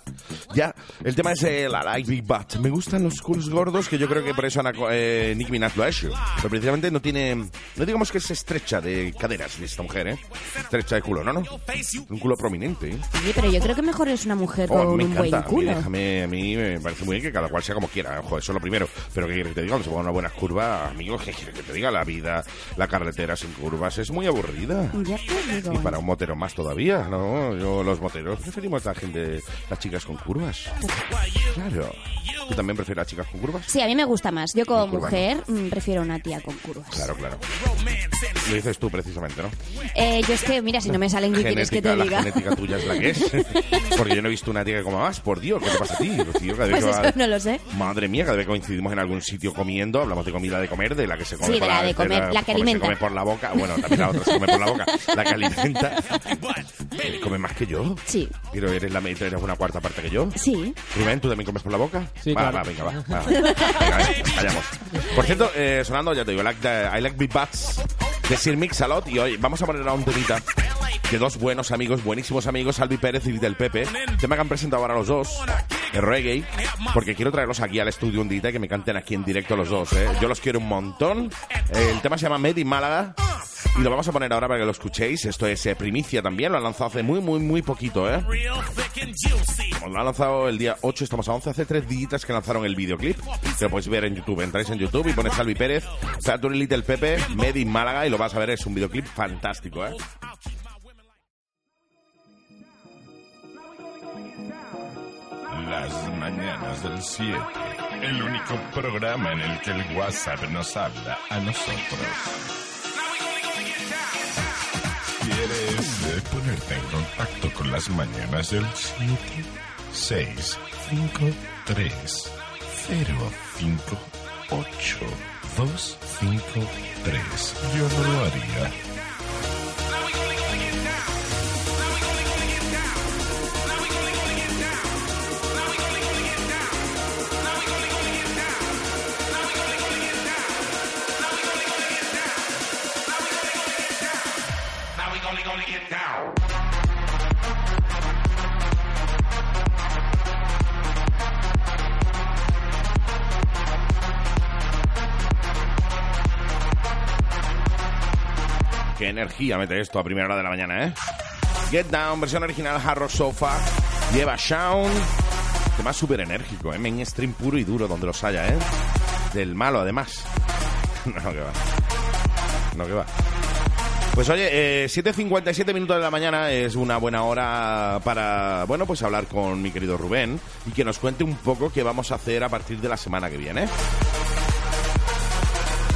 Ya, el tema es el I like big butt. Me gustan los culos gordos, que yo creo que por eso Anaco- eh, Nicki Minaj lo ha hecho. Pero precisamente no tiene, no digamos que es estrecha de caderas de esta mujer, ¿eh? Estrecha de culo, no, no. Un culo prominente, ¿eh? Sí, pero yo creo que mejor es una mujer Oh, con me un encanta. buen A mí, culo. déjame, a mí me parece muy bien que cada cual sea como quiera. Ojo, eso es lo primero. Pero que quieres que te diga, cuando se ponga una buena curva, amigos, que quieres que te diga, la vida, la carretera sin curvas es muy aburrida. Ya te digo. Y para un motero más todavía, ¿no? Yo, los moteros preferimos a la gente, las chicas con curvas. Claro. ¿Tú también prefieres a las chicas con curvas? Sí, a mí me gusta más. Yo como curva, mujer mm, prefiero una tía con curvas. Claro, claro. Lo dices tú precisamente, ¿no? Eh, yo es que, mira, si no me salen, ¿qué quieres que Genética, te la diga? genética tuya es la que es. Porque yo no he visto una tía que coma más. Por Dios, ¿qué te pasa a ti? Rocío? Cada vez Pues que va- eso no lo sé. Madre mía, cada vez que coincidimos en algún sitio comiendo, hablamos de comida de comer, de la que se come Sí, de la de comer, la que come- alimenta. Se come por la boca, bueno, también la otra se come por la boca, la que alimenta. ¿Come más que yo? Sí. Pero eres la mitad, eres una cuarta parte que yo. Sí. Rubén, ¿tú también comes por la boca? Sí, va, claro. va, venga, va. va. Venga, venga, vayamos. Por cierto, eh, sonando, ya te digo, I like, the- I like Big Butts de Sir Mix a lot. Y hoy vamos a poner a un temita de dos buenos amigos, buenísimos amigos, Albi Pérez y Del Pepe. Tema que han presentado ahora los dos, de reggae, porque quiero traerlos aquí al estudio un día y que me canten aquí en directo los dos. ¿eh? Yo los quiero un montón. El tema se llama Made in Málaga. Y lo vamos a poner ahora para que lo escuchéis. Esto es eh, primicia también. Lo han lanzado hace muy, muy, muy poquito, ¿eh? Lo han lanzado el día 8, estamos a 11, hace tres días que lanzaron el videoclip. Que lo podéis ver en YouTube. Entráis en YouTube y ponéis Salvi Pérez, Saturday Little Pepe, Made in Málaga y lo vas a ver. Es un videoclip fantástico, ¿eh? Las mañanas del 7. El único programa en el que el WhatsApp nos habla a nosotros. ¿Quieres eh, ponerte en contacto con las mañanas del 7? 6, 5, 3, 0, 5, 8, 2, 5, 3. Yo no lo haría. Qué energía mete esto a primera hora de la mañana, ¿eh? Get Down, versión original Hard Rock Sofa. Lleva Shaun. Tema súper enérgico, ¿eh? Mainstream puro y duro, donde los haya, ¿eh? Del malo, además. no, que va. No, que va. Pues oye, eh, 7.57 minutos de la mañana es una buena hora para, bueno, pues hablar con mi querido Rubén y que nos cuente un poco qué vamos a hacer a partir de la semana que viene.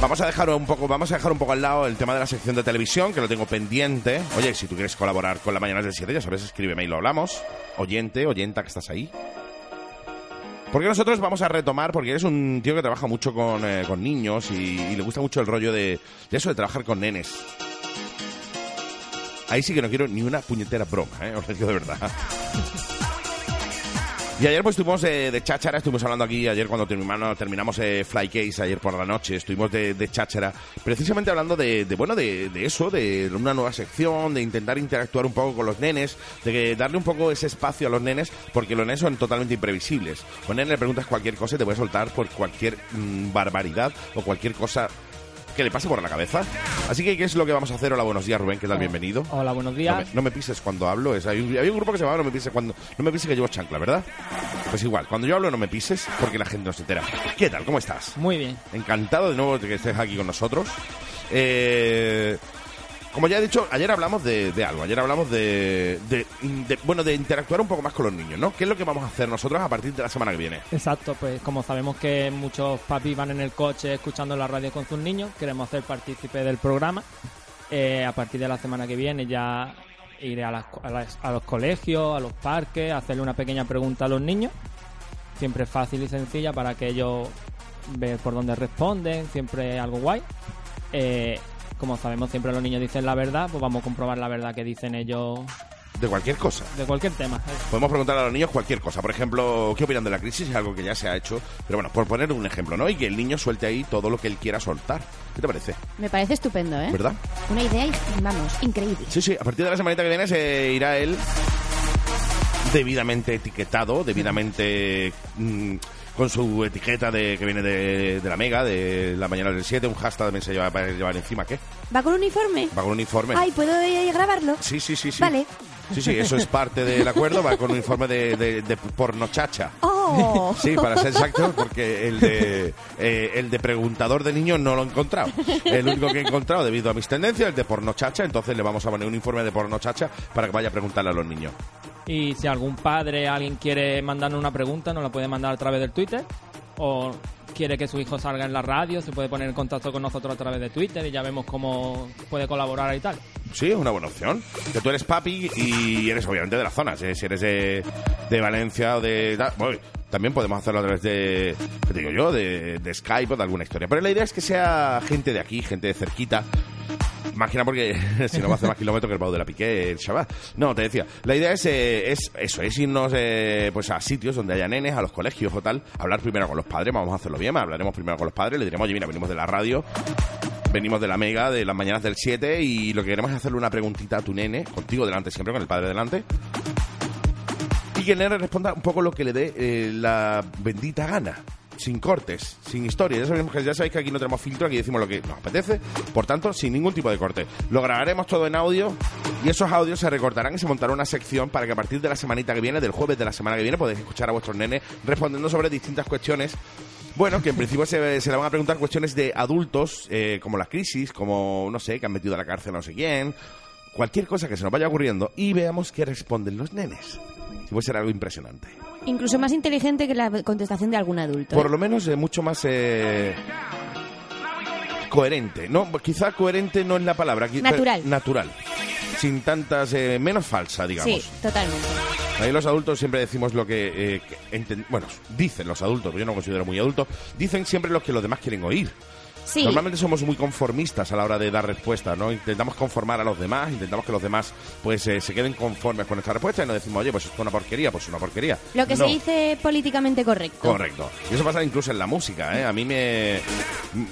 Vamos a dejar un poco, vamos a dejar un poco al lado el tema de la sección de televisión, que lo tengo pendiente. Oye, si tú quieres colaborar con la mañana del 7, ya sabes, escríbeme y lo hablamos. Oyente, oyenta que estás ahí. Porque nosotros vamos a retomar, porque eres un tío que trabaja mucho con, eh, con niños y, le gusta mucho el rollo de, de eso de trabajar con nenes. Ahí sí que no quiero ni una puñetera broma, ¿eh? Os lo digo de verdad. Y ayer pues estuvimos eh, de cháchara, estuvimos hablando aquí ayer cuando terminamos, terminamos eh, Fly Case ayer por la noche, estuvimos de, de cháchara, precisamente hablando de, bueno, de, eso, de una nueva sección, de intentar interactuar un poco con los nenes, de darle un poco ese espacio a los nenes, porque los nenes son totalmente imprevisibles. A un nene le preguntas cualquier cosa y te puede soltar por cualquier mm, barbaridad o cualquier cosa que le pase por la cabeza. Así que, ¿qué es lo que vamos a hacer? Hola, buenos días, Rubén, ¿qué tal? Bienvenido. Hola, buenos No días. me, no me pises cuando hablo. Es, hay, un, hay un grupo que se llama No me pises cuando. No me pises que llevo chancla, ¿verdad? Pues igual, cuando yo hablo no me pises porque la gente no se entera. ¿Qué tal? ¿Cómo estás? Muy bien. Encantado de nuevo de que estés aquí con nosotros. Eh, como ya he dicho, ayer hablamos de, algo. Ayer hablamos de, Bueno, de interactuar un poco más con los niños, ¿no? ¿Qué es lo que vamos a hacer nosotros a partir de la semana que viene? Exacto, pues como sabemos que muchos papis van en el coche escuchando la radio con sus niños, queremos hacer partícipe del programa. Eh, a partir de la semana que viene ya iré a, las a los colegios, a los parques, hacerle una pequeña pregunta a los niños. Siempre fácil y sencilla para que ellos vean por dónde responden, siempre algo guay. Eh, como sabemos siempre los niños dicen la verdad, pues vamos a comprobar la verdad que dicen ellos De cualquier cosa. de cualquier tema. Podemos preguntar a los niños cualquier cosa. Por ejemplo, ¿qué opinan de la crisis? Es algo que ya se ha hecho. Pero bueno, por poner un ejemplo, ¿no? Y que el niño suelte ahí todo lo que él quiera soltar. ¿Qué te parece? Me parece estupendo, ¿eh? ¿Verdad? Una idea, vamos, increíble. Sí, sí, a partir de la semanita que viene se irá él debidamente etiquetado, debidamente mm, con su etiqueta de que viene de, de la Mega, de la mañana del 7, un hashtag también se lleva para llevar encima, ¿qué? ¿Va con uniforme? Va con uniforme. Ay, ¿puedo grabarlo? Sí, sí, sí, sí. Vale. Sí, sí, eso es parte del acuerdo, va con un uniforme de, de, de pornochacha. ¡Oh! Sí, para ser exacto, porque el de, eh, el de preguntador de niños no lo he encontrado. El único que he encontrado, debido a mis tendencias, el de pornochacha. Entonces le vamos a poner un informe de pornochacha para que vaya a preguntarle a los niños. Y si algún padre, alguien quiere mandarnos una pregunta, nos la puede mandar a través del Twitter. O quiere que su hijo salga en la radio, se puede poner en contacto con nosotros a través de Twitter y ya vemos cómo puede colaborar y tal. Sí, es una buena opción. Que tú eres papi y eres obviamente de las zonas. ¿eh? Si eres de, de Valencia o de... también podemos hacerlo a través de, ¿qué te digo yo? De Skype o de alguna historia. Pero la idea es que sea gente de aquí, gente de cerquita. Nada porque si no va a hacer más kilómetros que el Pau de la Piqué, el chaval. No, te decía, la idea es, eh, es eso, es irnos eh, pues a sitios donde haya nenes, a los colegios o tal, hablar primero con los padres, vamos a hacerlo bien, hablaremos primero con los padres, le diremos, oye, mira, venimos de la radio, venimos de la Mega, de las mañanas del 7 y lo que queremos es hacerle una preguntita a tu nene, contigo delante siempre, con el padre delante. Y que el nene responda un poco lo que le dé eh, la bendita gana. Sin cortes, sin historias. Ya sabéis, ya sabéis que aquí no tenemos filtro, aquí decimos lo que nos apetece. Por tanto, sin ningún tipo de corte. Lo grabaremos todo en audio y esos audios se recortarán y se montará una sección para que a partir de la semanita que viene, del jueves de la semana que viene, podéis escuchar a vuestros nenes respondiendo sobre distintas cuestiones bueno, que en principio se, se van a preguntar cuestiones de adultos, eh, como la crisis, como, no sé, que han metido a la cárcel a no sé quién, cualquier cosa que se nos vaya ocurriendo y veamos qué responden los nenes. Si puede ser algo impresionante. Incluso más inteligente que la contestación de algún adulto. Por ¿eh? lo menos eh, mucho más eh, coherente. No, quizá coherente no es la palabra. Natural. Natural. Sin tantas, eh, menos falsa, digamos. Sí, totalmente. Ahí los adultos siempre decimos lo que, eh, que bueno, dicen los adultos, yo no considero muy adulto, dicen siempre lo que los demás quieren oír. Sí. Normalmente somos muy conformistas a la hora de dar respuestas, ¿no? Intentamos conformar a los demás, intentamos que los demás pues eh, se queden conformes con nuestra respuesta y no decimos, oye, pues esto es una porquería, pues es una porquería. Lo que No. se dice políticamente correcto. Correcto. Y eso pasa incluso en la música, ¿eh? A mí me...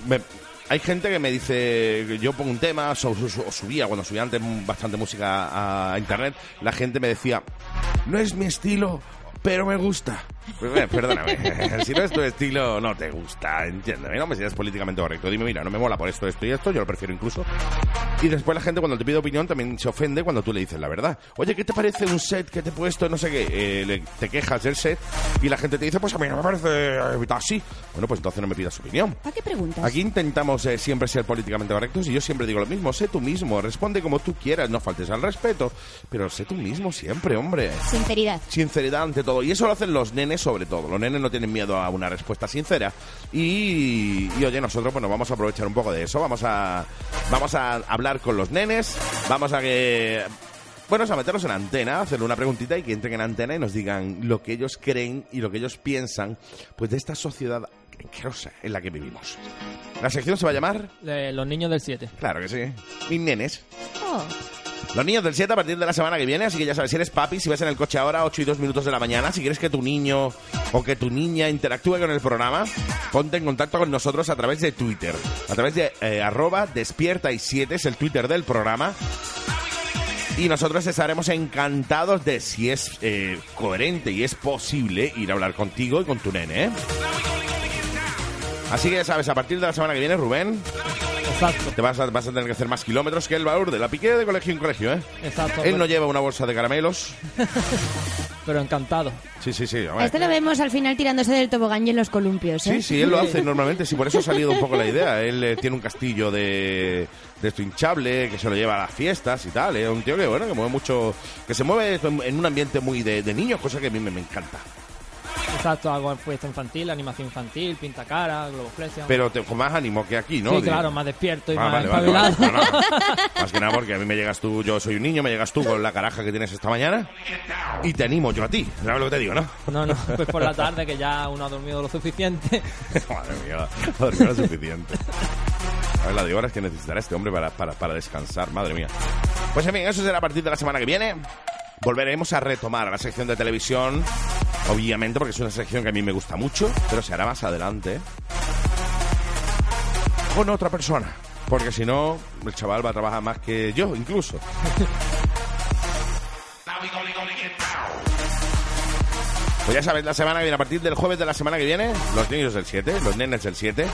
me- hay gente que me dice, yo pongo un tema, o subía, cuando subía antes bastante música a internet, la gente me decía, no es mi estilo, pero me gusta. Pues, perdóname, si no es tu estilo, no te gusta, entiéndeme, no me seas políticamente correcto. Dime, mira, no me mola por esto, esto y esto, yo lo prefiero incluso. Y después la gente cuando te pide opinión también se ofende cuando tú le dices la verdad. Oye, ¿qué te parece un set que te he puesto, no sé qué? Eh, le- te quejas del set y la gente te dice, pues a mí no me parece así. Bueno, pues entonces no me pidas su opinión. ¿Para qué preguntas? Aquí intentamos eh, siempre ser políticamente correctos y yo siempre digo lo mismo, sé tú mismo, responde como tú quieras, no faltes al respeto, pero sé tú mismo siempre, hombre. Sinceridad. Sinceridad ante todo. Y eso lo hacen los nenes sobre todo. Los nenes no tienen miedo a una respuesta sincera. Y, y, oye, nosotros bueno, vamos a aprovechar un poco de eso. Vamos a, vamos a hablar con los nenes. Vamos a que... Bueno, a meterlos en antena, hacerle una preguntita y que entren en antena y nos digan lo que ellos creen y lo que ellos piensan pues de esta sociedad asquerosa en la que vivimos. La sección se va a llamar... De los niños del 7. Claro que sí. Mis nenes. Oh, Los niños del 7 a partir de la semana que viene, así que ya sabes, si eres papi, si vas en el coche ahora 8 y 2 minutos de la mañana, si quieres que tu niño o que tu niña interactúe con el programa, ponte en contacto con nosotros a través de Twitter. A través de eh, arroba despierta y 7 es el Twitter del programa. Y nosotros estaremos encantados de si es eh, coherente y es posible ir a hablar contigo y con tu nene, ¿eh? Así que ya sabes, a partir de la semana que viene, Rubén, Exacto. te vas a, vas a tener que hacer más kilómetros que el valor de la piqué de colegio en colegio, ¿eh? Exacto. Él no lleva una bolsa de caramelos. Pero encantado. Sí, sí, sí. este lo vemos al final tirándose del tobogán y en los columpios, ¿eh? Sí, sí, él lo hace normalmente. Sí, por eso ha salido un poco la idea. Él eh, tiene un castillo de, de esto hinchable que se lo lleva a las fiestas y tal. Es un tío que, bueno, que mueve mucho. que se mueve en en un ambiente muy de, de niños, cosa que a mí me, me encanta. Exacto, hago fiesta infantil, animación infantil, pinta cara, globoflexion. Pero te- con más ánimo que aquí, ¿no? sí, Digo. claro, más despierto y Ah, más vale, vale, vale. No, no. Más que nada porque a mí me llegas tú, yo soy un niño, me llegas tú con la caraja que tienes esta mañana y te animo yo a ti. ¿Sabes lo que te digo, no? No, no, pues por la tarde que ya uno ha dormido lo suficiente. Madre mía, dormir lo suficiente. A ver la de horas que necesitará este hombre para, para, para descansar, madre mía. Pues en fin, eso será a partir de la semana que viene. Volveremos a retomar la sección de televisión, obviamente, porque es una sección que a mí me gusta mucho, pero se hará más adelante. Con otra persona. Porque si no, el chaval va a trabajar más que yo, incluso. Pues ya sabes, la semana que viene, a partir del jueves de la semana que viene, los niños del 7, los nenes del 7,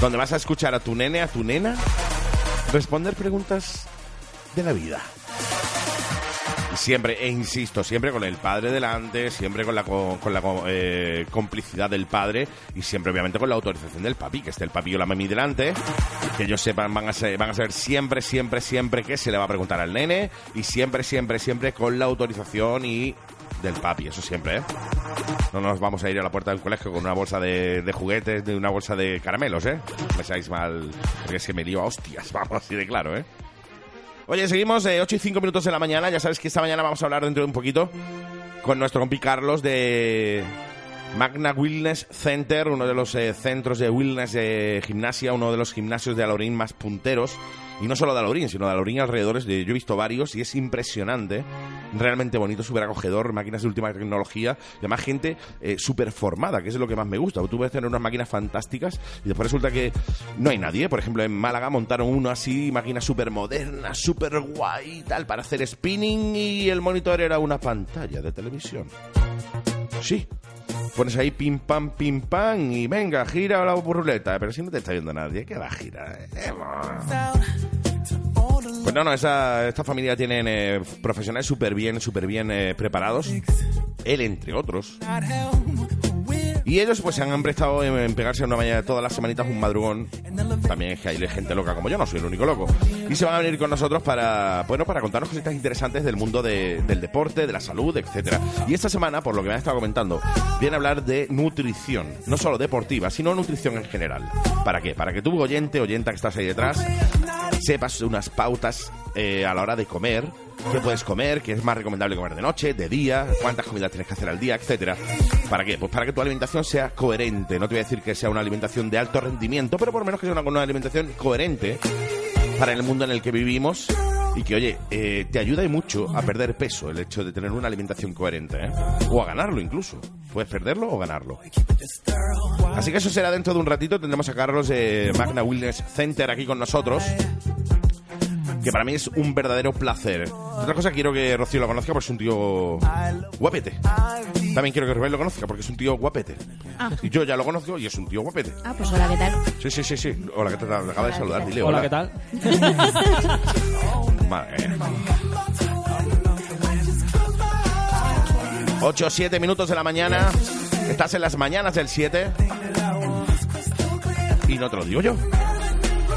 donde vas a escuchar a tu nene, a tu nena, responder preguntas de la vida. Siempre, e insisto, siempre con el padre delante, siempre con la, co- con la eh, complicidad del padre y siempre obviamente con la autorización del papi, que esté el papi o la mami delante, que ellos sepan, van a, ser, van a saber siempre, siempre, siempre qué se le va a preguntar al nene y siempre, siempre, siempre con la autorización y del papi, eso siempre, ¿eh? No nos vamos a ir a la puerta del colegio con una bolsa de, de juguetes, de una bolsa de caramelos, ¿eh? No me seáis mal, porque es que me lío a hostias, vamos, así de claro, ¿eh? Oye, seguimos eh, 8 y 5 minutos de la mañana. Ya sabes que esta mañana vamos a hablar dentro de un poquito con nuestro compi Carlos de Magna Wellness Center, uno de los eh, centros de wellness de gimnasia, uno de los gimnasios de Alaurín más punteros. Y no solo de Alaurín, sino de Alaurín alrededores. De, yo he visto varios y es impresionante. Realmente bonito, súper acogedor, máquinas de última tecnología. Y además gente eh, súper formada, que es lo que más me gusta. Tú puedes tener unas máquinas fantásticas y después resulta que no hay nadie. Por ejemplo, en Málaga montaron uno así, máquina súper moderna, súper guay y tal, para hacer spinning y el monitor era una pantalla de televisión. Sí. Pones ahí pim pam, pim pam y venga, gira la burruleta. Pero si no te está viendo nadie, ¿qué va a girar? Eh, Pues no, no, esa, esta familia tienen eh, profesionales súper bien, súper bien eh, preparados. Él, entre otros. Y ellos pues se han prestado en, en pegarse una mañana todas las semanitas un madrugón. También es que hay gente loca como yo, no soy el único loco. Y se van a venir con nosotros para, bueno, para contarnos cositas interesantes del mundo de- del deporte, de la salud, etcétera. Y esta semana, por lo que me han estado comentando, viene a hablar de nutrición. No solo deportiva, sino nutrición en general. ¿Para qué? Para que tú, oyente, oyenta que estás ahí detrás, sepas unas pautas eh, a la hora de comer, qué puedes comer, qué es más recomendable comer de noche, de día, cuántas comidas tienes que hacer al día, etcétera. ¿Para qué? Pues para que tu alimentación sea coherente. No te voy a decir que sea una alimentación de alto rendimiento, pero por lo menos que sea una, una alimentación coherente para el mundo en el que vivimos y que, oye, eh, te ayuda y mucho a perder peso el hecho de tener una alimentación coherente, ¿eh? O a ganarlo incluso. Puedes perderlo o ganarlo. Así que eso será dentro de un ratito. Tendremos a Carlos de Magna Wellness Center aquí con nosotros. Que para mí es un verdadero placer. Otra cosa, quiero que Rocío lo conozca porque es un tío guapete. También quiero que Rubén lo conozca porque es un tío guapete. Ah. Y yo ya lo conozco y es un tío guapete. Ah, pues hola, ¿qué tal? Sí, sí, sí, sí. Hola, ¿qué tal? Acaba de saludar, dile Hola, hola. ¿qué tal? Madre mía. 8 o 7 minutos de la mañana. Estás en las mañanas del 7. Y no te lo digo yo.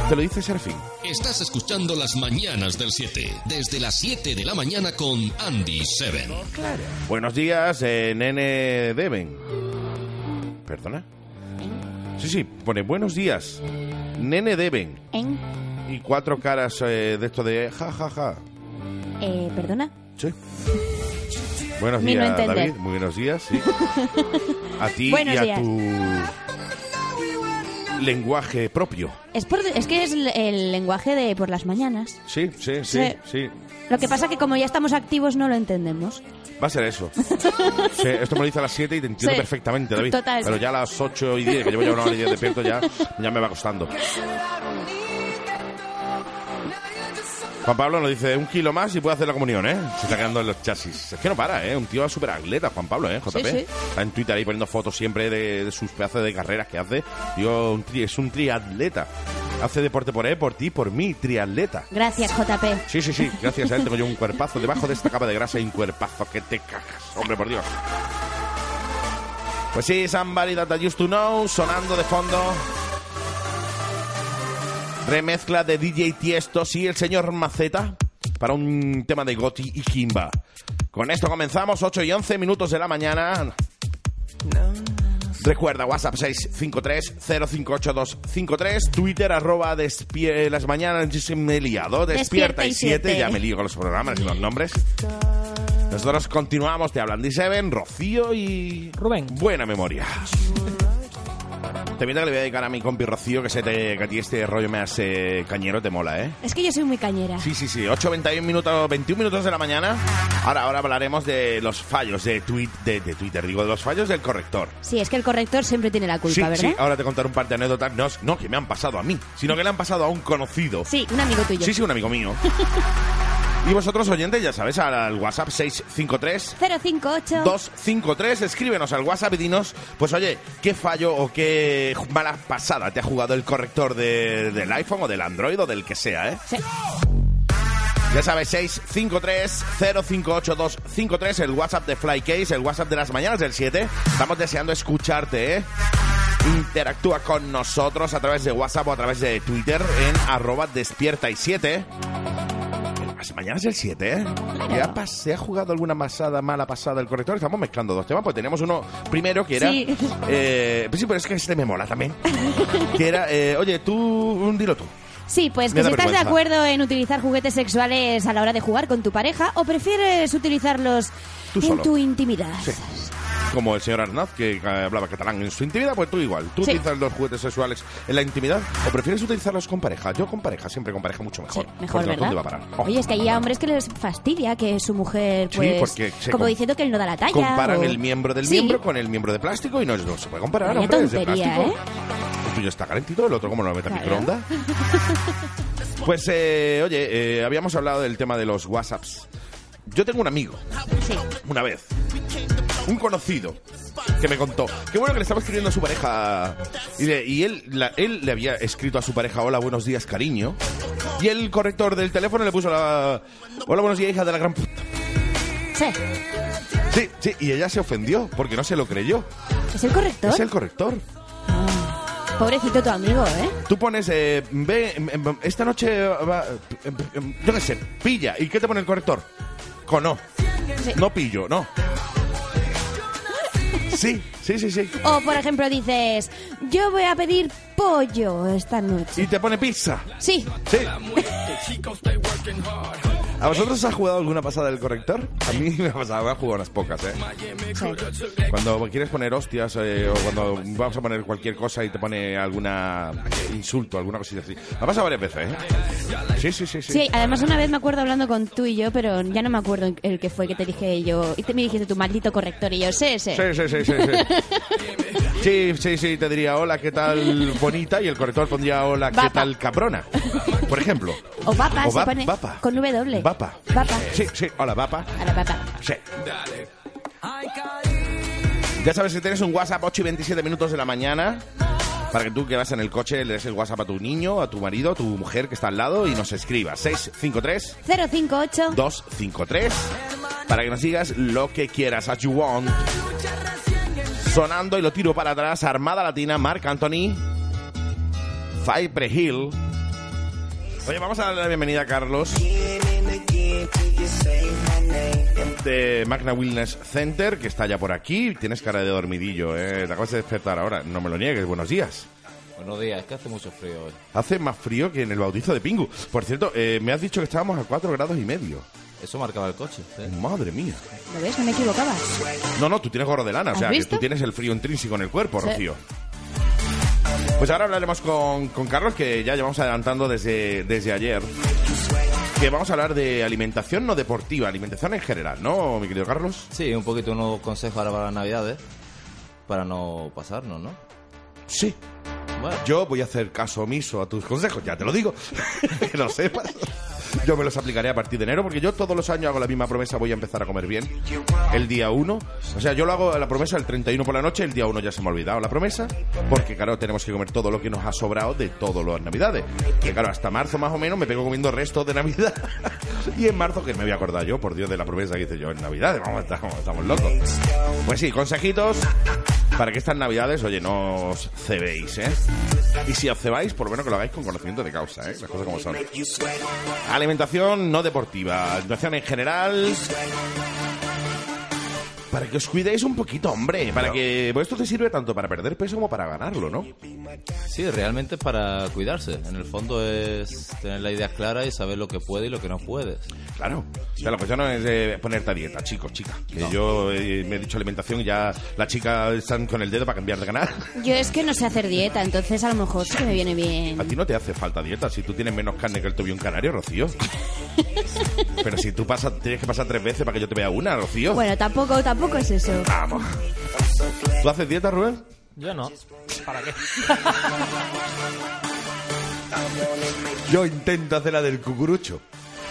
Te lo dice Serfín. Estás escuchando las mañanas del 7, desde las 7 de la mañana con Andy Seven. Buenos días, eh, nene Deben. ¿Perdona? Sí, sí, pone buenos días. Nene Deben. ¿En? Y cuatro caras eh, de esto de ja, ja, ja. Eh, ¿Perdona? Sí. Buenos no días. David. Muy buenos días, sí. A ti Buenos y a días. tu lenguaje propio. Es, por- es que es el, el lenguaje de por las mañanas. Sí, sí, sí, Sí. sí. Lo que pasa que como ya estamos activos no lo entendemos. Va a ser eso. Sí, esto me lo dice a las 7 y te entiendo Sí. perfectamente, David. Total. Pero ya a las 8 y 10, que llevo ya una hora y 10 despierto, ya, ya me va costando. Juan Pablo nos dice un kilo más y puede hacer la comunión, ¿eh? Se está quedando en los chasis. Es que no para, ¿eh? Un tío súper atleta, Juan Pablo, ¿eh? JP. Sí, sí. Está en Twitter ahí poniendo fotos siempre de, de sus pedazos de carreras que hace. Tío, un tri- es un triatleta. Hace deporte por él, por ti, por mí, triatleta. Gracias, JP. Sí, sí, sí, gracias a él tengo yo un cuerpazo. Debajo de esta capa de grasa hay un cuerpazo que te cagas. Hombre, por Dios. Pues sí, Somebody That I Used to Know, sonando de fondo. Remezcla de DJ Tiesto, sí, el señor Maceta, para un tema de Gotti y Kimba. Con esto comenzamos, 8 y 11 minutos de la mañana. Recuerda, WhatsApp 653-058253, Twitter arroba las mañanas, me he liado, despierta, Despierta y y 7, siete. ya me lío con los programas y los nombres. Nosotros continuamos, te hablan de Seven, Rocío y... Rubén. Buena memoria. Te viendo que le voy a dedicar a mi compi Rocío, que, se te, que a ti este rollo más eh, cañero te mola, ¿eh? Es que yo soy muy cañera. Sí, sí, sí. 8, 21 minutos, 21 minutos de la mañana. Ahora, ahora hablaremos de los fallos de, tweet, de, de Twitter, digo, de los fallos del corrector. Sí, es que el corrector siempre tiene la culpa, sí, ¿verdad? sí, ahora te contaré un par de anécdotas. No, no que me han pasado a mí, sino que le han pasado a un conocido. Sí, un amigo tuyo. Sí, sí, un amigo mío. y vosotros, oyentes, ya sabes, al, WhatsApp 653 058 253, escríbenos al WhatsApp y dinos, pues oye, qué fallo o qué mala pasada te ha jugado el corrector de- del iPhone o del Android o del que sea, ¿eh? Sí. Ya sabes, 653-058-253, el WhatsApp de Flycase, el WhatsApp de las mañanas del 7. Estamos deseando escucharte, ¿eh? Interactúa con nosotros a través de WhatsApp o a través de Twitter en arroba despierta y 7. Las mañanas del 7, ¿eh? ¿Ya pas- ¿Se ha jugado alguna pasada, mala pasada el corrector? Estamos mezclando dos temas, pues tenemos uno primero que era... Sí. eh, pues sí, pero es que este me mola también. que era, eh, oye, tú, un dilo tú. Sí, pues que si estás de acuerdo en utilizar juguetes sexuales a la hora de jugar con tu pareja o prefieres utilizarlos Tú en solo. tu intimidad. Sí. Como el señor Arnaz, que eh, hablaba catalán en su intimidad, pues tú igual. ¿Tú Sí. utilizas los juguetes sexuales en la intimidad o prefieres utilizarlos con pareja? Yo con pareja, siempre con pareja mucho mejor. Mejor, Porque ¿verdad? ¿Dónde va a parar? Oh. Oye, es que hay hombres que les fastidia que su mujer, Sí, pues, porque se como com- diciendo que él no da la talla. Comparan o- el miembro del Sí. miembro con el miembro de plástico y no, no se puede comparar, Vaya hombre, de plástico. ¿eh? El tuyo está calentito, el otro como no lo mete en Claro. microondas. Pues, eh, oye, eh, habíamos hablado del tema de los WhatsApps. Yo tengo un amigo, Sí. una vez, un conocido, que me contó que bueno que le estaba escribiendo a su pareja y, le- y él, la- él le había escrito a su pareja hola buenos días cariño y el corrector del teléfono le puso la hola buenos días hija de la gran puta Sí. sí sí y ella se ofendió porque no se lo creyó ¿Es el corrector? Es el corrector. Pobrecito tu amigo, ¿eh? Tú pones, eh, ve, em, em, esta noche va, em, yo qué sé, pilla. ¿Y qué te pone el corrector? Con no. Sí. No pillo, no. Sí, sí, sí, sí. O, por ejemplo, dices, yo voy a pedir pollo esta noche. Y te pone pizza. Sí. Sí. ¿A vosotros os ha jugado alguna pasada del corrector? A mí me ha pasado, me ha jugado unas pocas, ¿eh? Cuando quieres poner hostias eh, o cuando vamos a poner cualquier cosa y te pone alguna insulto, alguna cosita así. Me ha pasado varias veces, ¿eh? Sí, sí, sí, sí. Sí, además una vez me acuerdo hablando con tú y yo, pero ya no me acuerdo el que fue que te dije yo. Y te me dijiste tu maldito corrector y yo, sí, sí. Sí, sí, sí, sí, sí. Sí, sí, sí, te diría hola, ¿qué tal bonita? Y el corrector pondría hola, ¿qué Vapa. tal cabrona? Por ejemplo. O papa, O se pone vapa. con W. Vapa. Vapa. Sí, sí, hola, papa. A la papa. Sí. Ya sabes que tienes un WhatsApp 8 y 27 minutos de la mañana para que tú que vas en el coche le des el WhatsApp a tu niño, a tu marido, a tu mujer que está al lado y nos escribas. 653 058 253 para que nos digas lo que quieras, as you want. Sonando y lo tiro para atrás, Armada Latina, Marc Anthony, Cypress Hill. Oye, vamos a darle la bienvenida a Carlos de Magna Wellness Center, que está ya por aquí. Tienes cara de dormidillo, ¿eh? Te acabas de despertar ahora. No me lo niegues. Buenos días. Buenos días, es que hace mucho frío hoy. Hace más frío que en el bautizo de Pingu. Por cierto, eh, me has dicho que estábamos a 4 grados y medio. Eso marcaba el coche. ¿eh? Madre mía. ¿Lo ves? No me equivocaba. No, no, tú tienes gorro de lana, o ¿Has sea, que visto? tú tienes el frío intrínseco en el cuerpo, Sí. Rocío. Pues ahora hablaremos con, con Carlos, que ya llevamos adelantando desde, desde ayer. Que vamos a hablar de alimentación no deportiva, alimentación en general, ¿no, mi querido Carlos? Sí, un poquito unos consejos ahora para las navidades. Para no pasarnos, ¿no? Sí. Bueno, Yo voy a hacer caso omiso a tus consejos, ya te lo digo, que lo sepas. Yo me los aplicaré a partir de enero porque yo todos los años hago la misma promesa, voy a empezar a comer bien el día 1. O sea, yo lo hago la promesa el 31 por la noche, el día 1 ya se me ha olvidado la promesa, porque claro, tenemos que comer todo lo que nos ha sobrado de todas las navidades. Que claro, hasta marzo más o menos me pego comiendo restos de Navidad. y en marzo, que me voy a acordar yo, por Dios, de la promesa que hice yo en Navidad, vamos, estamos, estamos locos. Pues sí, consejitos para que estas navidades, oye, no os cebéis, ¿eh? Y si os cebáis, por lo menos que lo hagáis con conocimiento de causa, ¿eh? Las cosas como son. Alimentación no deportiva, alimentación en general. Para que os cuidéis un poquito, hombre. Para que. Pues esto te sirve tanto para perder peso como para ganarlo, ¿no? sí, realmente es para cuidarse. En el fondo es tener las ideas claras y saber lo que puede y lo que no puedes. Claro. O sea, la cuestión no es eh, ponerte a dieta, chicos, chicas. Que yo eh, me he dicho alimentación y ya la chica están con el dedo para cambiar de canal. Yo es que no sé hacer dieta, entonces a lo mejor sí que me viene bien. A ti no te hace falta dieta si tú tienes menos carne que el tobillo un canario, Rocío. Pero si tú pasas, tienes que pasar tres veces para que yo te vea una, Rocío. Bueno, tampoco, tampoco es eso. Vamos. ¿Tú haces dieta, Rubén? Yo no. ¿Para qué? Yo intento hacer la del cucurucho.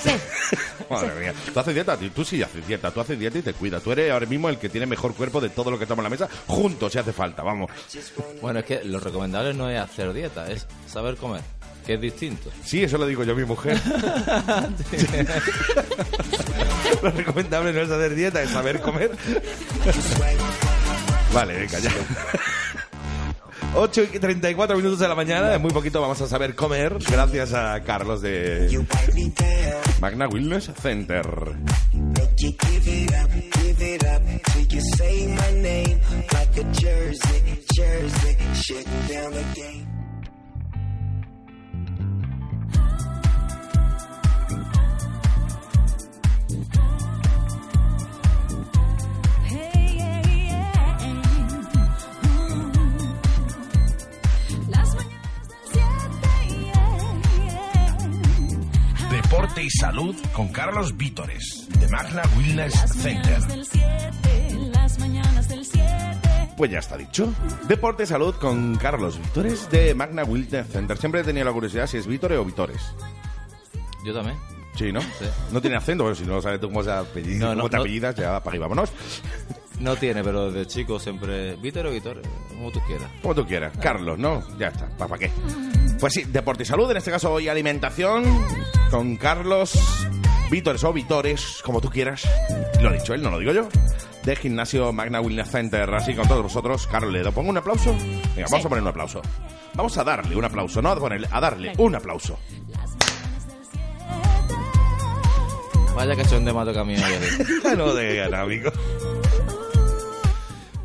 Sí. Madre mía. ¿Tú haces dieta? Tú sí haces dieta. Tú haces dieta y te cuidas. Tú eres ahora mismo el que tiene mejor cuerpo de todo lo que estamos en la mesa. Juntos, si hace falta, vamos. Bueno, es que lo recomendable no es hacer dieta, es saber comer, que es distinto. Sí, eso lo digo yo a mi mujer. lo recomendable no es hacer dieta, es saber comer. vale, venga, ya. 8 y 34 minutos de la mañana, en muy poquito vamos a saber comer, gracias a Carlos de Magna Wellness Center. Deporte y salud con Carlos Vítores, de Magna Wellness Center. Pues ya está dicho. Deporte y salud con Carlos Vítores de Magna Wellness Center. Siempre he tenido la curiosidad si es Vítore o Vítores. Yo también. Sí, ¿no? No tiene acento, pero si no sabes tú cómo, se apellida, No, no, cómo te no. apellidas, ya para ahí vámonos. No tiene, pero de chico siempre... Vítor o Vítor, como tú quieras. Como tú quieras. Carlos, ¿no? Ya está. ¿Para qué? Pues sí, deporte y salud, en este caso hoy alimentación con Carlos Vítores o Vítores, como tú quieras. Lo ha dicho él, no lo digo yo. de Gimnasio Magna Wellness Center. Así con todos vosotros, Carlos, ¿le pongo un aplauso? Venga, vamos Sí. a poner un aplauso. Vamos a darle un aplauso, no a ponerle, a darle un aplauso. Vaya a mí hoy aquí. no de ganar, amigo.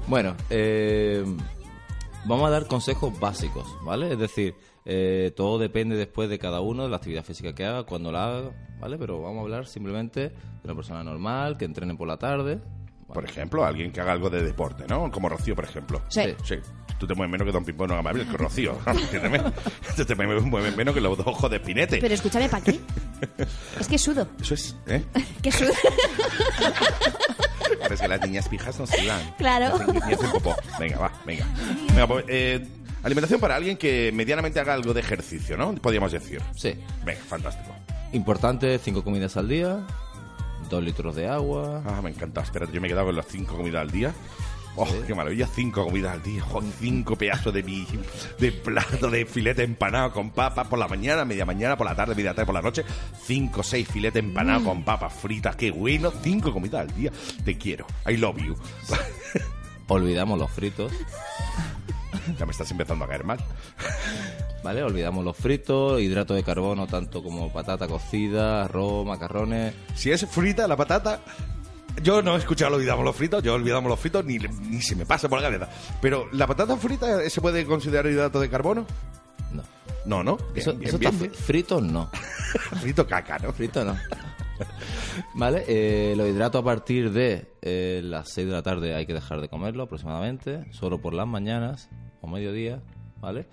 Bueno, eh, vamos a dar consejos básicos, ¿vale? Es decir, eh, todo depende después de cada uno, de la actividad física que haga, cuando la haga, ¿vale? Pero vamos a hablar simplemente de una persona normal, que entrene por la tarde. Por ejemplo, alguien que haga algo de deporte, ¿no? Como Rocío, por ejemplo. Sí. Sí. Tú te mueves menos que Don Pimpón no Gamaliel, que Rocío. Entiéndeme. Tú te mueves menos que los dos ojos de Spinete. Pero escúchame, ¿para qué? Es que sudo. Eso es, ¿eh? Que sudo. Pero es que las niñas fijas no sudan. Claro. Ni hacen- ni hacen popó. Venga, va, venga. Venga, pues, eh, alimentación para alguien que medianamente haga algo de ejercicio, ¿no? Podríamos decir. Sí. Venga, fantástico. Importante, cinco comidas al día, dos litros de agua. Ah, me encanta. Espérate, yo me he quedado con las cinco comidas al día. Oh, qué maravilla, cinco comidas al día. Joder, cinco pedazos de mi, de plato de filete empanado con papas por la mañana, media mañana, por la tarde, media tarde, por la noche. Cinco, seis filetes empanados Mm. con papas fritas. Qué bueno. Cinco comidas al día. Te quiero. I love you. Olvidamos los fritos, ya me estás empezando a caer mal. ¿vale? Olvidamos los fritos, hidratos de carbono, tanto como patata cocida, arroz, macarrones. Si es frita la patata, yo no he escuchado olvidamos los fritos, yo olvidamos los fritos ni, ni se me pasa por la cabeza. Pero la patata frita se puede considerar hidrato de carbono? No. No, no. Bien, Eso, bien, eso bien, está frito, no. Frito caca, ¿no? Frito no. ¿Vale? Eh, los hidratos a partir de eh, las 6 de la tarde hay que dejar de comerlo aproximadamente, solo por las mañanas o mediodía, ¿vale?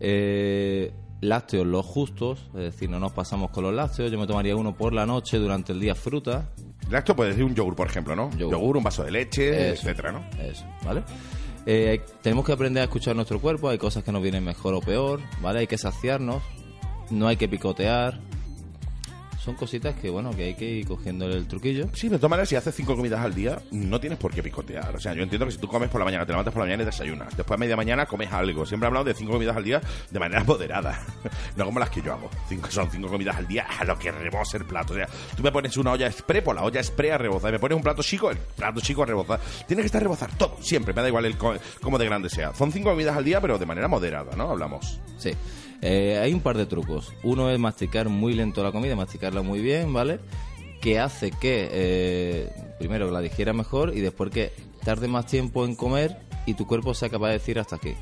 Eh, lácteos los justos, es decir, no nos pasamos con los lácteos, yo me tomaría uno por la noche, durante el día fruta, Lácteo puede decir un yogur, por ejemplo, ¿no? Yogur, un vaso de leche, Eso. etcétera, ¿no? Eso, ¿vale? Eh, tenemos que aprender a escuchar nuestro cuerpo, hay cosas que nos vienen mejor o peor, ¿vale? Hay que saciarnos, no hay que picotear. Son cositas que, bueno, que hay que ir cogiendo el truquillo. Sí, de todas maneras, si haces cinco comidas al día, no tienes por qué picotear. O sea, yo entiendo que si tú comes por la mañana, te levantas por la mañana y desayunas. Después a media mañana comes algo. Siempre he hablado de cinco comidas al día de manera moderada. no como las que yo hago. Cinco, son cinco comidas al día a lo que rebosa el plato. O sea, tú me pones una olla express, pues la olla express a rebozar. Y me pones un plato chico, el plato chico a rebozar. Tiene que estar a rebozar todo, siempre. Me da igual el co- cómo de grande sea. Son cinco comidas al día, pero de manera moderada, ¿no? Hablamos. Sí. Eh, hay un par de trucos. Uno es masticar muy lento la comida, masticarla muy bien, ¿vale? Que hace que, eh, primero, la digiera mejor y después que tarde más tiempo en comer y tu cuerpo sea capaz de decir hasta aquí.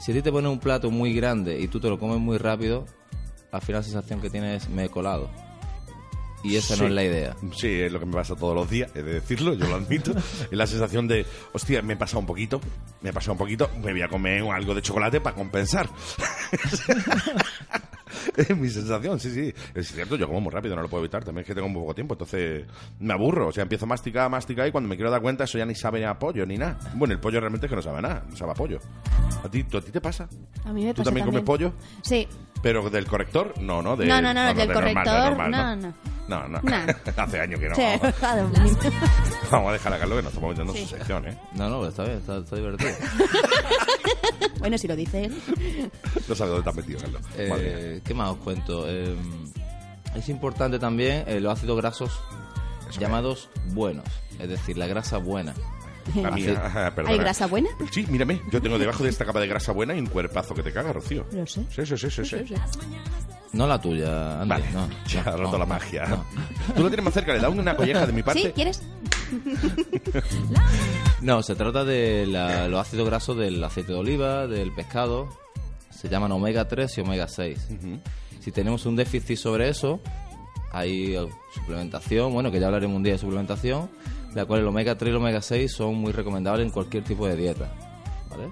Si a ti te pones un plato muy grande y tú te lo comes muy rápido, al final la sensación que tienes es me he colado. Y esa no es la idea. Sí, es lo que me pasa todos los días, he de decirlo, yo lo admito. es la sensación de, hostia, me he pasado un poquito, me he pasado un poquito, me voy a comer algo de chocolate para compensar. es mi sensación, sí, sí. Es cierto, yo como muy rápido, no lo puedo evitar, también es que tengo muy poco tiempo, entonces me aburro. O sea, empiezo a masticar, a masticar y cuando me quiero dar cuenta eso ya ni sabe a pollo ni nada. Bueno, el pollo realmente es que no sabe nada, no sabe a pollo. ¿A ti, tú- a ti te pasa? A mí me ¿Tú pasa también comes pollo? Sí. ¿Pero del corrector? No, no, de, No, no, no, del de normal, de corrector, normal, no, no. No, no. No. Hace años que no. Sí, vamos. a dejar a Carlos que nos estamos metiendo en Sí. su sección, ¿eh? No, no, está bien, está, está divertido. bueno, si lo dice él. No sabes dónde estás metido, Carlos. Eh. ¿Qué más os cuento? Eh, es importante también eh, los ácidos grasos llamados buenos, es decir, la grasa buena. La mía, ajá, perdona. ¿Hay grasa buena? Sí, mírame, yo tengo debajo de esta capa de grasa buena y un cuerpazo que te caga, Rocío. Lo sé. Sí, sí, sí, sí. sí. No la tuya, Andy. Vale, no, ya ha roto no, la magia. no. Tú lo tienes más cerca, le da una colleja de mi parte. ¿Sí? ¿Quieres? No, se trata de la- los ácidos grasos del aceite de oliva, del pescado. Se llaman omega 3 y omega 6. Si tenemos un déficit sobre eso, hay eh, suplementación, bueno, que ya hablaremos un día de suplementación, la cual el omega 3 y el omega 6 son muy recomendables en cualquier tipo de dieta. ¿vale?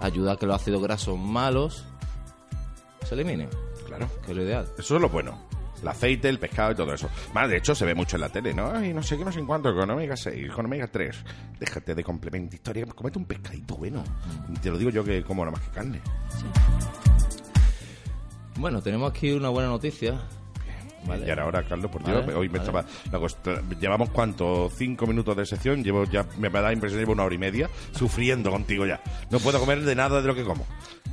Ayuda a que los ácidos grasos malos se eliminen. Claro. Que es lo ideal. Eso es lo bueno. El aceite, el pescado y todo eso. Más, de hecho, se ve mucho en la tele, ¿no? Ay, no sé qué, no sé en cuánto, con omega 6, con omega 3. Déjate de complemento historia, comete un pescadito bueno. Te lo digo yo que como nada más que carne. Bueno, tenemos aquí una buena noticia. Vale. Y ahora, ahora, Carlos, por Dios, Vale, hoy me vale. estaba... llevamos cuánto, cinco minutos de sesión, llevo ya, me da la impresión, llevo una hora y media sufriendo contigo ya. No puedo comer de nada de lo que como.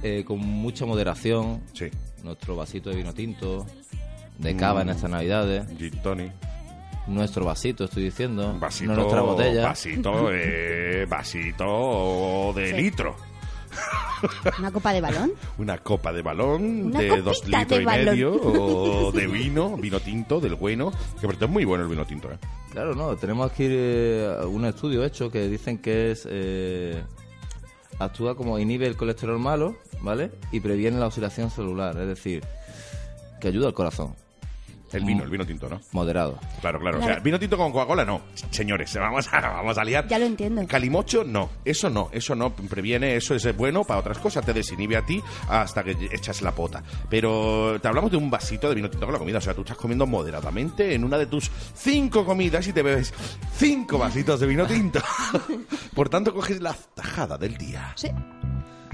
Eh, con mucha moderación. Sí. Nuestro vasito de vino tinto, de cava en Mm. estas navidades. Gin tonic. nuestro vasito, estoy diciendo. Vasito, no nuestra botella. Vasito, eh, vasito de Sí. litro. ¿Una copa de balón? Una copa de balón Una de dos litros de y balón. medio o de vino, vino tinto, del bueno. Que por cierto es muy bueno el vino tinto, ¿eh? Claro, no, tenemos aquí eh, un estudio hecho que dicen que es eh, actúa como inhibe el colesterol malo, ¿vale? Y previene la oxidación celular, es decir, que ayuda al corazón. El vino, el vino tinto, ¿no? Moderado. Claro, claro. O sea, vino tinto con Coca-Cola, no. Señores, vamos a, vamos a liar. Ya lo entiendo. Calimocho, no. Eso no. Eso no previene. Eso es bueno para otras cosas. Te desinhibe a ti hasta que echas la pota. Pero te hablamos de un vasito de vino tinto con la comida. O sea, tú estás comiendo moderadamente en una de tus cinco comidas y te bebes cinco vasitos de vino tinto. Por tanto, coges la tajada del día. Sí.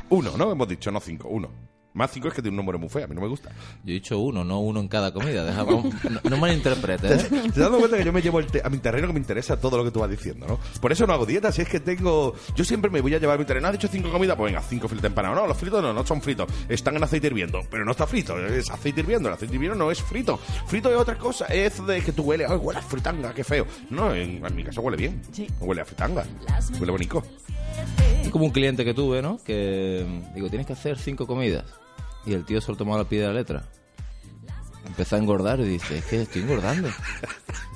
Uno, ¿no? Hemos dicho, no cinco. Uno. Más cinco es que tiene un número muy feo. A mí no me gusta. Yo he dicho uno, no uno en cada comida. Deja- no, no malinterpretes, ¿eh? ¿Te has dado cuenta que yo me llevo el te- a mi terreno que me interesa todo lo que tú vas diciendo, ¿no? Por eso no hago dietas, si es que tengo... Yo siempre me voy a llevar mi terreno. ¿Has dicho cinco comidas? Pues venga, cinco filetes empanados. No, los fritos no, no son fritos. Están en aceite hirviendo. Pero no está frito, es aceite hirviendo. El aceite hirviendo no es frito. Frito es otra cosa. Es de que tú hueles... ¡Ay, huele a fritanga! ¡Qué feo! No, en, en mi caso huele bien. Sí. No huele a fritanga. Huele bonito. Es como un cliente que tuve, ¿no? Que digo, tienes que hacer cinco comidas. Y el tío se lo tomó al pie de la letra. Empezó a engordar y dice, es que estoy engordando.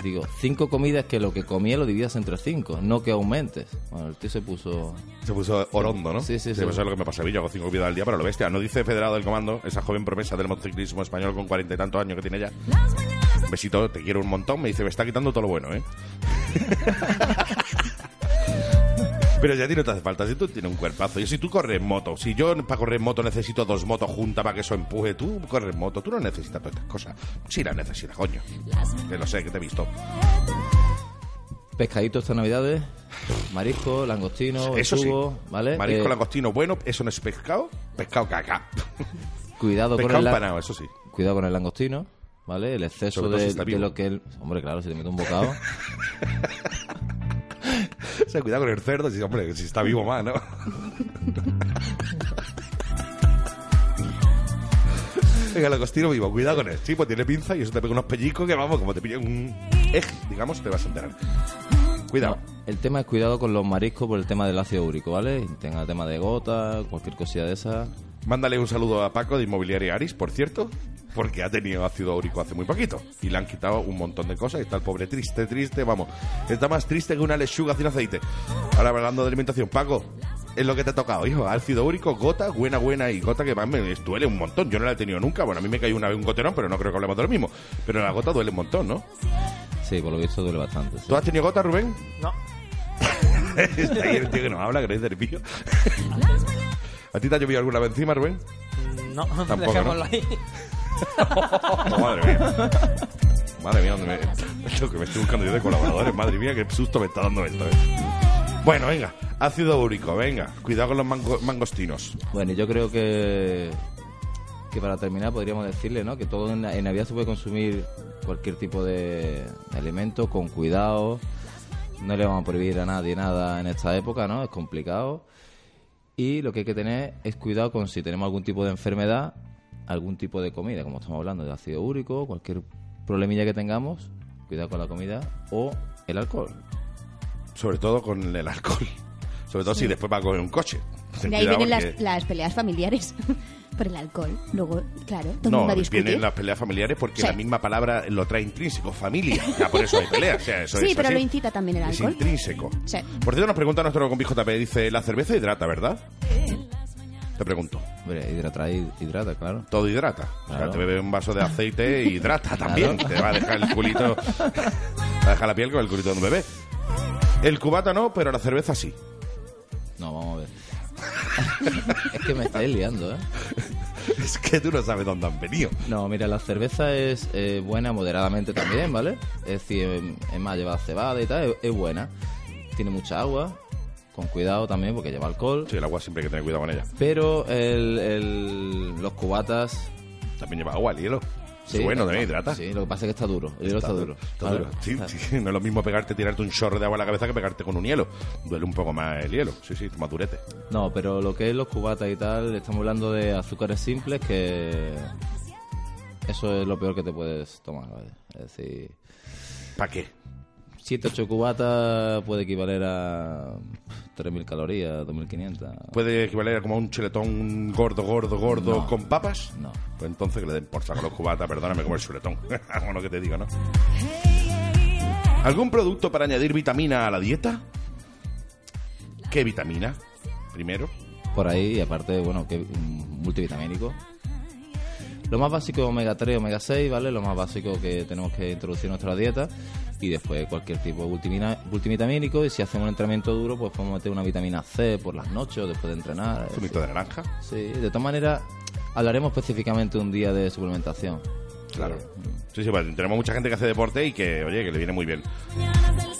Digo, cinco comidas que lo que comía lo dividas entre cinco, no que aumentes. Bueno, el tío se puso... Se puso orondo, ¿no? Sí, sí, sí. Eso es lo que me pasa a mí. Yo hago cinco comidas al día, pero lo bestia. No dice Federado del Comando, esa joven promesa del motociclismo español con cuarenta y tantos años que tiene ya. Besito, te quiero un montón. Me dice, me está quitando todo lo bueno, ¿eh? Pero ya a ti no te hace falta, si tú tienes un cuerpazo. Y si tú corres moto, si yo para correr moto necesito dos motos juntas para que eso empuje, tú corres moto, tú no necesitas todas estas cosas. Sí las necesitas, coño. Que lo sé, que te he visto. Pescadito estas navidades, marisco, langostino, Eso sí. ¿vale? Marisco, Eh, langostino, bueno, eso no es pescado. Pescado caca. Cuidado con el, empanado, eso sí. cuidado con el langostino, ¿vale? El exceso todo si de, de lo que él... Hombre, claro, si te mete un bocado... O sea, cuidado con el cerdo, si, hombre, si está vivo más, ¿no? Venga, el costino vivo, cuidado con él. Sí, pues tiene pinza y eso te pega unos pellizcos que vamos, como te pilla un eje, digamos, te vas a enterar. Cuidado. El tema es cuidado con los mariscos por el tema del ácido úrico, ¿vale? Tenga tema de gota, cualquier cosilla de esa. Mándale un saludo a Paco de Inmobiliaria Aris, por cierto, porque ha tenido ácido úrico hace muy poquito y le han quitado un montón de cosas y está el pobre triste, triste, vamos. Está más triste que una lechuga sin aceite. Ahora hablando de alimentación, Paco, es lo que te ha tocado, hijo. Ácido úrico, gota, buena, buena y gota que más me duele un montón. Yo no la he tenido nunca. Bueno, a mí me cayó una vez un goterón, pero no creo que hablemos de lo mismo. Pero la gota duele un montón, ¿no? Sí, por lo visto duele bastante. sí. ¿Tú has tenido gota, Rubén? No. Está ahí el tío que no habla, que no es nervio. ¿A ti te ha llovido alguna vez encima, Rubén? No, Tampoco, dejémoslo ¿no? ahí. Oh, madre mía. Madre mía, ¿dónde me... Lo que me estoy buscando yo de colaboradores. Madre mía, qué susto me está dando esto. eh. Bueno, venga. Ácido úrico, venga. Cuidado con los mango- mangostinos. Bueno, yo creo que, que para terminar podríamos decirle, ¿no? Que todo en, en Navidad se puede consumir cualquier tipo de, de alimento con cuidado. No le vamos a prohibir a nadie nada en esta época, ¿no? Es complicado. Y lo que hay que tener es cuidado con si tenemos algún tipo de enfermedad, algún tipo de comida, como estamos hablando de ácido úrico, cualquier problemilla que tengamos, cuidado con la comida o el alcohol. Sobre todo con el alcohol. Sobre todo si después va a coger un coche. De ahí vienen las peleas familiares. Por el alcohol. Luego, claro, todo el No, mundo discute. vienen las peleas familiares porque Sí. la misma palabra lo trae intrínseco, familia. Ya por eso hay peleas. O sea, eso sí, es pero así. lo incita también el Es alcohol. intrínseco. Sí. Por cierto, nos pregunta nuestro compi JP, dice, la cerveza hidrata, ¿verdad? Te pregunto. Hombre, hidrata, hidrata, claro. Todo hidrata. O sea, Claro. te bebe un vaso de aceite hidrata también. Te va a dejar el culito... Te va a dejar la piel con el culito de un bebé. El cubata no, pero la cerveza sí. No, vamos a ver. es que me estáis liando, ¿eh? Es que tú no sabes dónde han venido. No, mira, la cerveza es eh, buena moderadamente también, ¿vale? Es decir, em, es más, lleva cebada y tal, es, es buena. Tiene mucha agua, con cuidado también porque lleva alcohol. Sí, el agua siempre hay que tener cuidado con ella. Pero el, el- los cubatas... También lleva agua, el hielo. Sí, bueno, también hidrata. Sí, lo que pasa es que está duro. El hielo está, duro. Está duro. Sí, sí, no es lo mismo pegarte, tirarte un chorro de agua en la cabeza que pegarte con un hielo. Duele un poco más el hielo. Sí, sí, más durete. No, pero lo que es los cubatas y tal, estamos hablando de azúcares simples que... Eso es lo peor que te puedes tomar, ¿vale? Es decir... ¿Para qué? 7-8 cubatas puede equivaler a 3.000 calorías, 2.500. ¿Puede equivaler a como un chuletón gordo, gordo, gordo No. con papas? No. Pues entonces que le den por saco los cubatas, perdóname, como el chuletón. bueno, que te digo, ¿no? ¿Algún producto para añadir vitamina a la dieta? ¿Qué vitamina? Primero. Por ahí, y aparte, bueno, que multivitamínico. Lo más básico es omega 3, omega 6, ¿vale? Lo más básico que tenemos que introducir en nuestra dieta. Y después cualquier tipo de multivina- multivitamínico. Y si hacemos un entrenamiento duro, pues podemos meter una vitamina C por las noches o después de entrenar. Zumito de naranja. Sí, de todas maneras, hablaremos específicamente un día de suplementación. Claro. Sí, sí, pues tenemos mucha gente que hace deporte y que, oye, que le viene muy bien.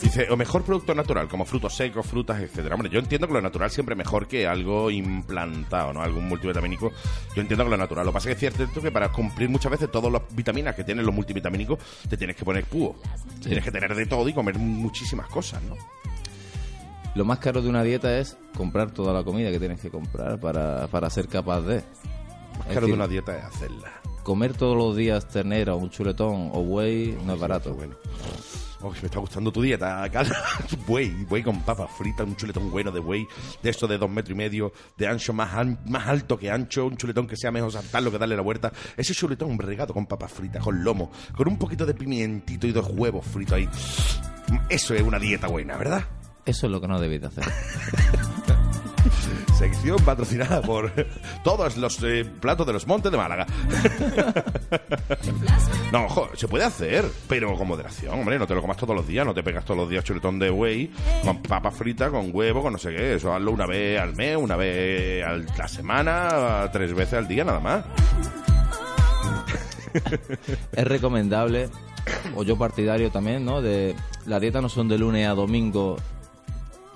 Dice, o mejor producto natural, como frutos secos, frutas, etcétera. Hombre, yo entiendo que lo natural siempre es mejor que algo implantado, ¿no? Algún multivitamínico. Yo entiendo que lo natural. Lo que pasa es que es cierto que para cumplir muchas veces todas las vitaminas que tienen los multivitamínicos, te tienes que poner púo. Tienes que tener de todo y comer muchísimas cosas, ¿no? Lo más caro de una dieta es comprar toda la comida que tienes que comprar para, para ser capaz de. Más Es caro de una dieta es hacerla. Comer todos los días ternera, un chuletón o buey no es barato. Bueno. Oh, me está gustando tu dieta, Carla. buey, buey con papas fritas, un chuletón bueno de buey, de esto de dos metros y medio, de ancho más, an- más alto que ancho, un chuletón que sea mejor saltarlo que darle la vuelta. Ese chuletón regado con papas fritas, con lomo, con un poquito de pimientito y dos huevos fritos ahí. Eso es una dieta buena, ¿verdad? Eso es lo que no debéis de hacer. Sección patrocinada por todos los eh, platos de los montes de Málaga. no, ojo, se puede hacer, pero con moderación, hombre. No te lo comas todos los días, no te pegas todos los días chuletón de buey con papas fritas, con huevo, con no sé qué. Eso hazlo una vez al mes, una vez a la semana, tres veces al día, nada más. es recomendable, o yo partidario también, ¿no? De la dieta no son de lunes a domingo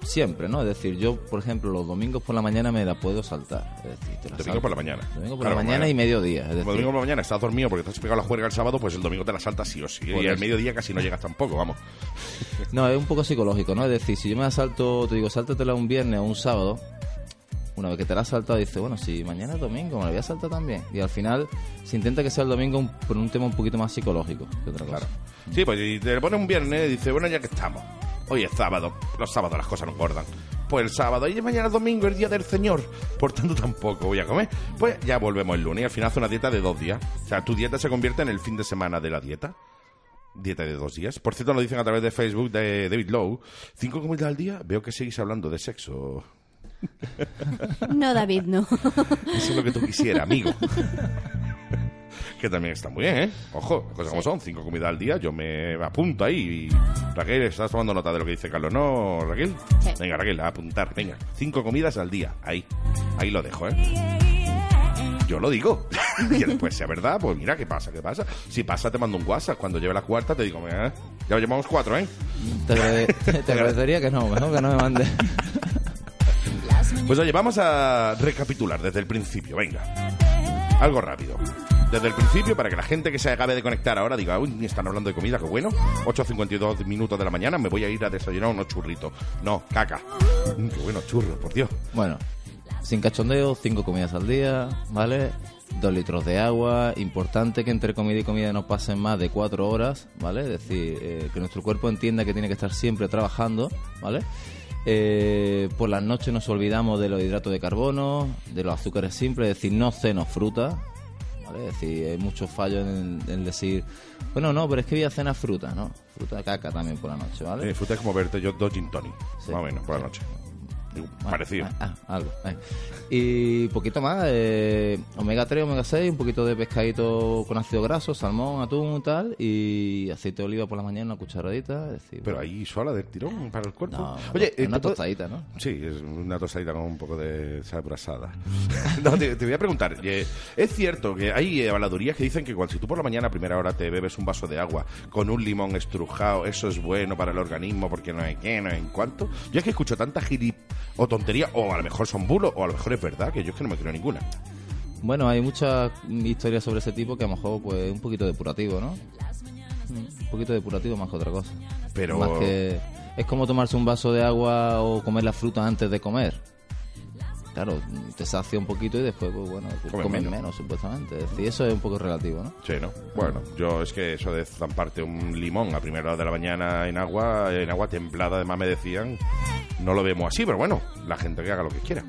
siempre, ¿no? Es decir, yo, por ejemplo, los domingos por la mañana me la puedo saltar. Es decir, te la Domingo salto. por la mañana. Domingo por Claro, la mañana y mediodía. Es decir, domingo por la mañana estás dormido porque te has pegado la juerga el sábado, pues el domingo te la saltas sí o sí. Por y al mediodía casi no llegas tampoco, vamos. No, es un poco psicológico, ¿no? Es decir, si yo me la salto, te digo, sáltatela un viernes o un sábado, una vez que te la has saltado, dices, bueno, si mañana es domingo, me la voy a saltar también. Y al final se intenta que sea el domingo por un tema un poquito más psicológico que otra cosa. Sí, pues si te pone un viernes y dice, bueno, ya que estamos. Hoy es sábado. Los sábados las cosas no engordan. Pues el sábado y mañana es domingo, el día del Señor. Por tanto, tampoco voy a comer. Pues ya volvemos el lunes y al final hace una dieta de dos días. O sea, tu dieta se convierte en el fin de semana de la dieta. Dieta de dos días. Por cierto, lo dicen a través de Facebook de David Lowe. Cinco comidas al día. Veo que seguís hablando de sexo. No, David, no. Eso es lo que tú quisieras, amigo. que también está muy bien, ¿eh? Ojo, cosas como son, cinco comidas al día, yo me apunto ahí. Y... Raquel, ¿estás tomando nota de lo que dice Carlos? ¿No, Raquel? Sí. Venga, Raquel, a apuntar, venga. Cinco comidas al día, ahí. Ahí lo dejo, ¿eh? Yo lo digo. y después, sea verdad, pues mira, ¿qué pasa? ¿Qué pasa? Si pasa, te mando un WhatsApp. Cuando lleve la cuarta, te digo, mira, ya llevamos cuatro, ¿eh? Te, agrade- te agradecería que no, mejor que no me mandes. Pues oye, vamos a recapitular desde el principio, venga. Algo rápido. Desde el principio, para que la gente que se acabe de conectar ahora diga, uy, ni están hablando de comida, qué bueno. 8.52 minutos de la mañana, me voy a ir a desayunar unos churritos. No, caca. Mm, qué bueno, churros, por Dios. Bueno, sin cachondeo, cinco comidas al día, ¿vale? Dos litros de agua. Importante que entre comida y comida no pasen más de cuatro horas, ¿vale? Es decir, eh, que nuestro cuerpo entienda que tiene que estar siempre trabajando, ¿vale? Eh, por las noches nos olvidamos de los hidratos de carbono, de los azúcares simples, es decir, no cenos fruta, ¿vale? Es decir, hay muchos fallos en, en decir, bueno, no, pero es que voy a cenar fruta, ¿no? Fruta caca también por la noche, ¿vale? Eh, fruta es como verte yo dos gin tonic, Sí. más o menos, por la noche. Digo, Parecido. Ah, ah, algo. eh. Y poquito más, eh, omega 3, omega 6, un poquito de pescadito con ácido graso, salmón, atún tal, y aceite de oliva por la mañana, una cucharadita. Es decir, Pero ahí sola del tirón para el cuerpo. No, Oye, una eh, puedo- tostadita, ¿no? Sí, es una tostadita con un poco de sal brasada. no, te, te voy a preguntar. eh, es cierto que hay habladurías que dicen que cuando si tú por la mañana a primera hora te bebes un vaso de agua con un limón estrujado, eso es bueno para el organismo porque no hay qué, no hay en cuánto. Yo es que escucho tanta gilip o tontería, o a lo mejor son bulos, o a lo mejor es verdad, que yo es que no me creo ninguna. Bueno, hay muchas historias sobre ese tipo que a lo mejor pues un poquito depurativo, ¿no? Un poquito depurativo más que otra cosa. Pero- Más que... Es como tomarse un vaso de agua o comer la fruta antes de comer. Claro, te sacia un poquito y después, pues bueno, pues Comes comes menos. menos. supuestamente. Es decir, eso es un poco relativo, ¿no? Sí, ¿no? Bueno, yo es que eso de zamparte un limón a primera hora de la mañana en agua, en agua templada, además me decían, no lo vemos así, pero bueno, la gente que haga lo que quiera.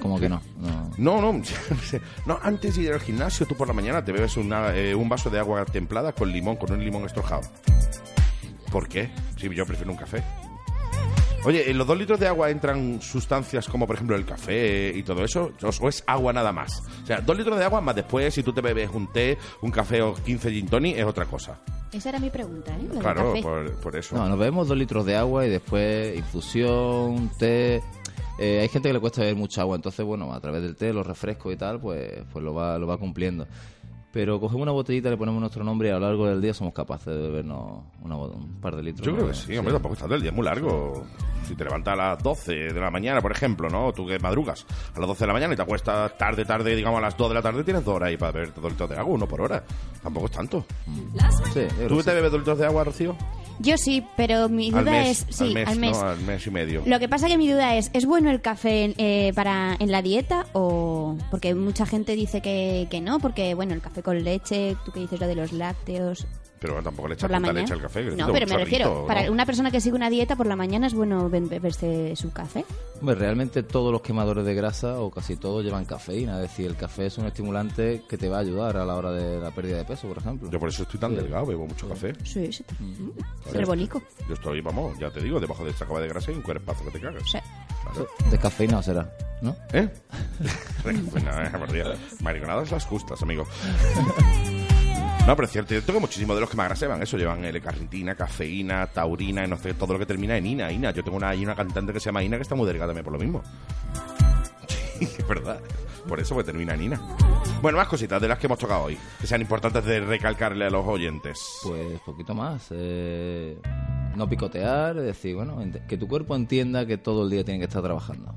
Como que no. no. No, no, no, antes de ir al gimnasio, tú por la mañana te bebes una, eh, un vaso de agua templada con limón, con un limón estrojado. ¿Por qué? Si yo prefiero un café. Oye, ¿en los dos litros de agua entran sustancias como, por ejemplo, el café y todo eso? ¿O es agua nada más? O sea, dos litros de agua más después, si tú te bebes un té, un café o 15 gin tonic, es otra cosa. Esa era mi pregunta, ¿eh? Lo del Claro, café. por, por eso. No, nos bebemos dos litros de agua y después infusión, té. Eh, hay gente que le cuesta beber mucha agua, entonces, bueno, a través del té, los refrescos y tal, pues, pues lo, va, lo va cumpliendo. Pero cogemos una botellita, le ponemos nuestro nombre y a lo largo del día somos capaces de bebernos una un par de litros. Yo creo que sí, hombre, tampoco está todo el día, es muy largo. Si te levantas a las 12 de la mañana, por ejemplo, ¿no? Tú que madrugas a las 12 de la mañana y te acuestas tarde, tarde, digamos a las 2 de la tarde, tienes dos horas ahí para beber dos litros de agua, uno por hora. Tampoco es tanto. Sí, yo creo ¿Tú que te sí. bebes dos litros de agua, Rocío? Yo sí, pero mi duda al mes, es... Sí, al mes, ¿no? Al mes y medio. Lo que pasa que mi duda es, ¿es bueno el café eh, para en la dieta o...? Porque mucha gente dice que, que no, porque, bueno, el café con leche, tú que dices lo de los lácteos... Pero tampoco le la tanta leche al café. No, pero me refiero, para ¿no? una persona que sigue una dieta por la mañana es bueno be- beberse su café. Hombre, realmente todos los quemadores de grasa o casi todos llevan cafeína. Es decir, el café es un estimulante que te va a ayudar a la hora de la pérdida de peso, por ejemplo. Yo por eso estoy tan Sí. delgado, bebo mucho café. Sí, sí. Mm. Re bonito. Yo estoy, vamos, ya te digo, debajo de esta cava de grasa y un cuerpazo que te cagas. Sí. Claro. De cafeína será, ¿no? ¿Eh? por Dios. Mariconadas las justas, amigo. No, pero es cierto, yo tengo muchísimos de los que me agraseban. Eso llevan L-carnitina, cafeína, taurina, no sé, todo lo que termina en ina, ina. Yo tengo una, una cantante que se llama Ina que está muy delgada también por lo mismo. Sí, es verdad. Por eso pues termina en ina. Bueno, más cositas de las que hemos tocado hoy, que sean importantes de recalcarle a los oyentes. Pues poquito más. eh, no picotear, decir, bueno, que tu cuerpo entienda que todo el día tiene que estar trabajando.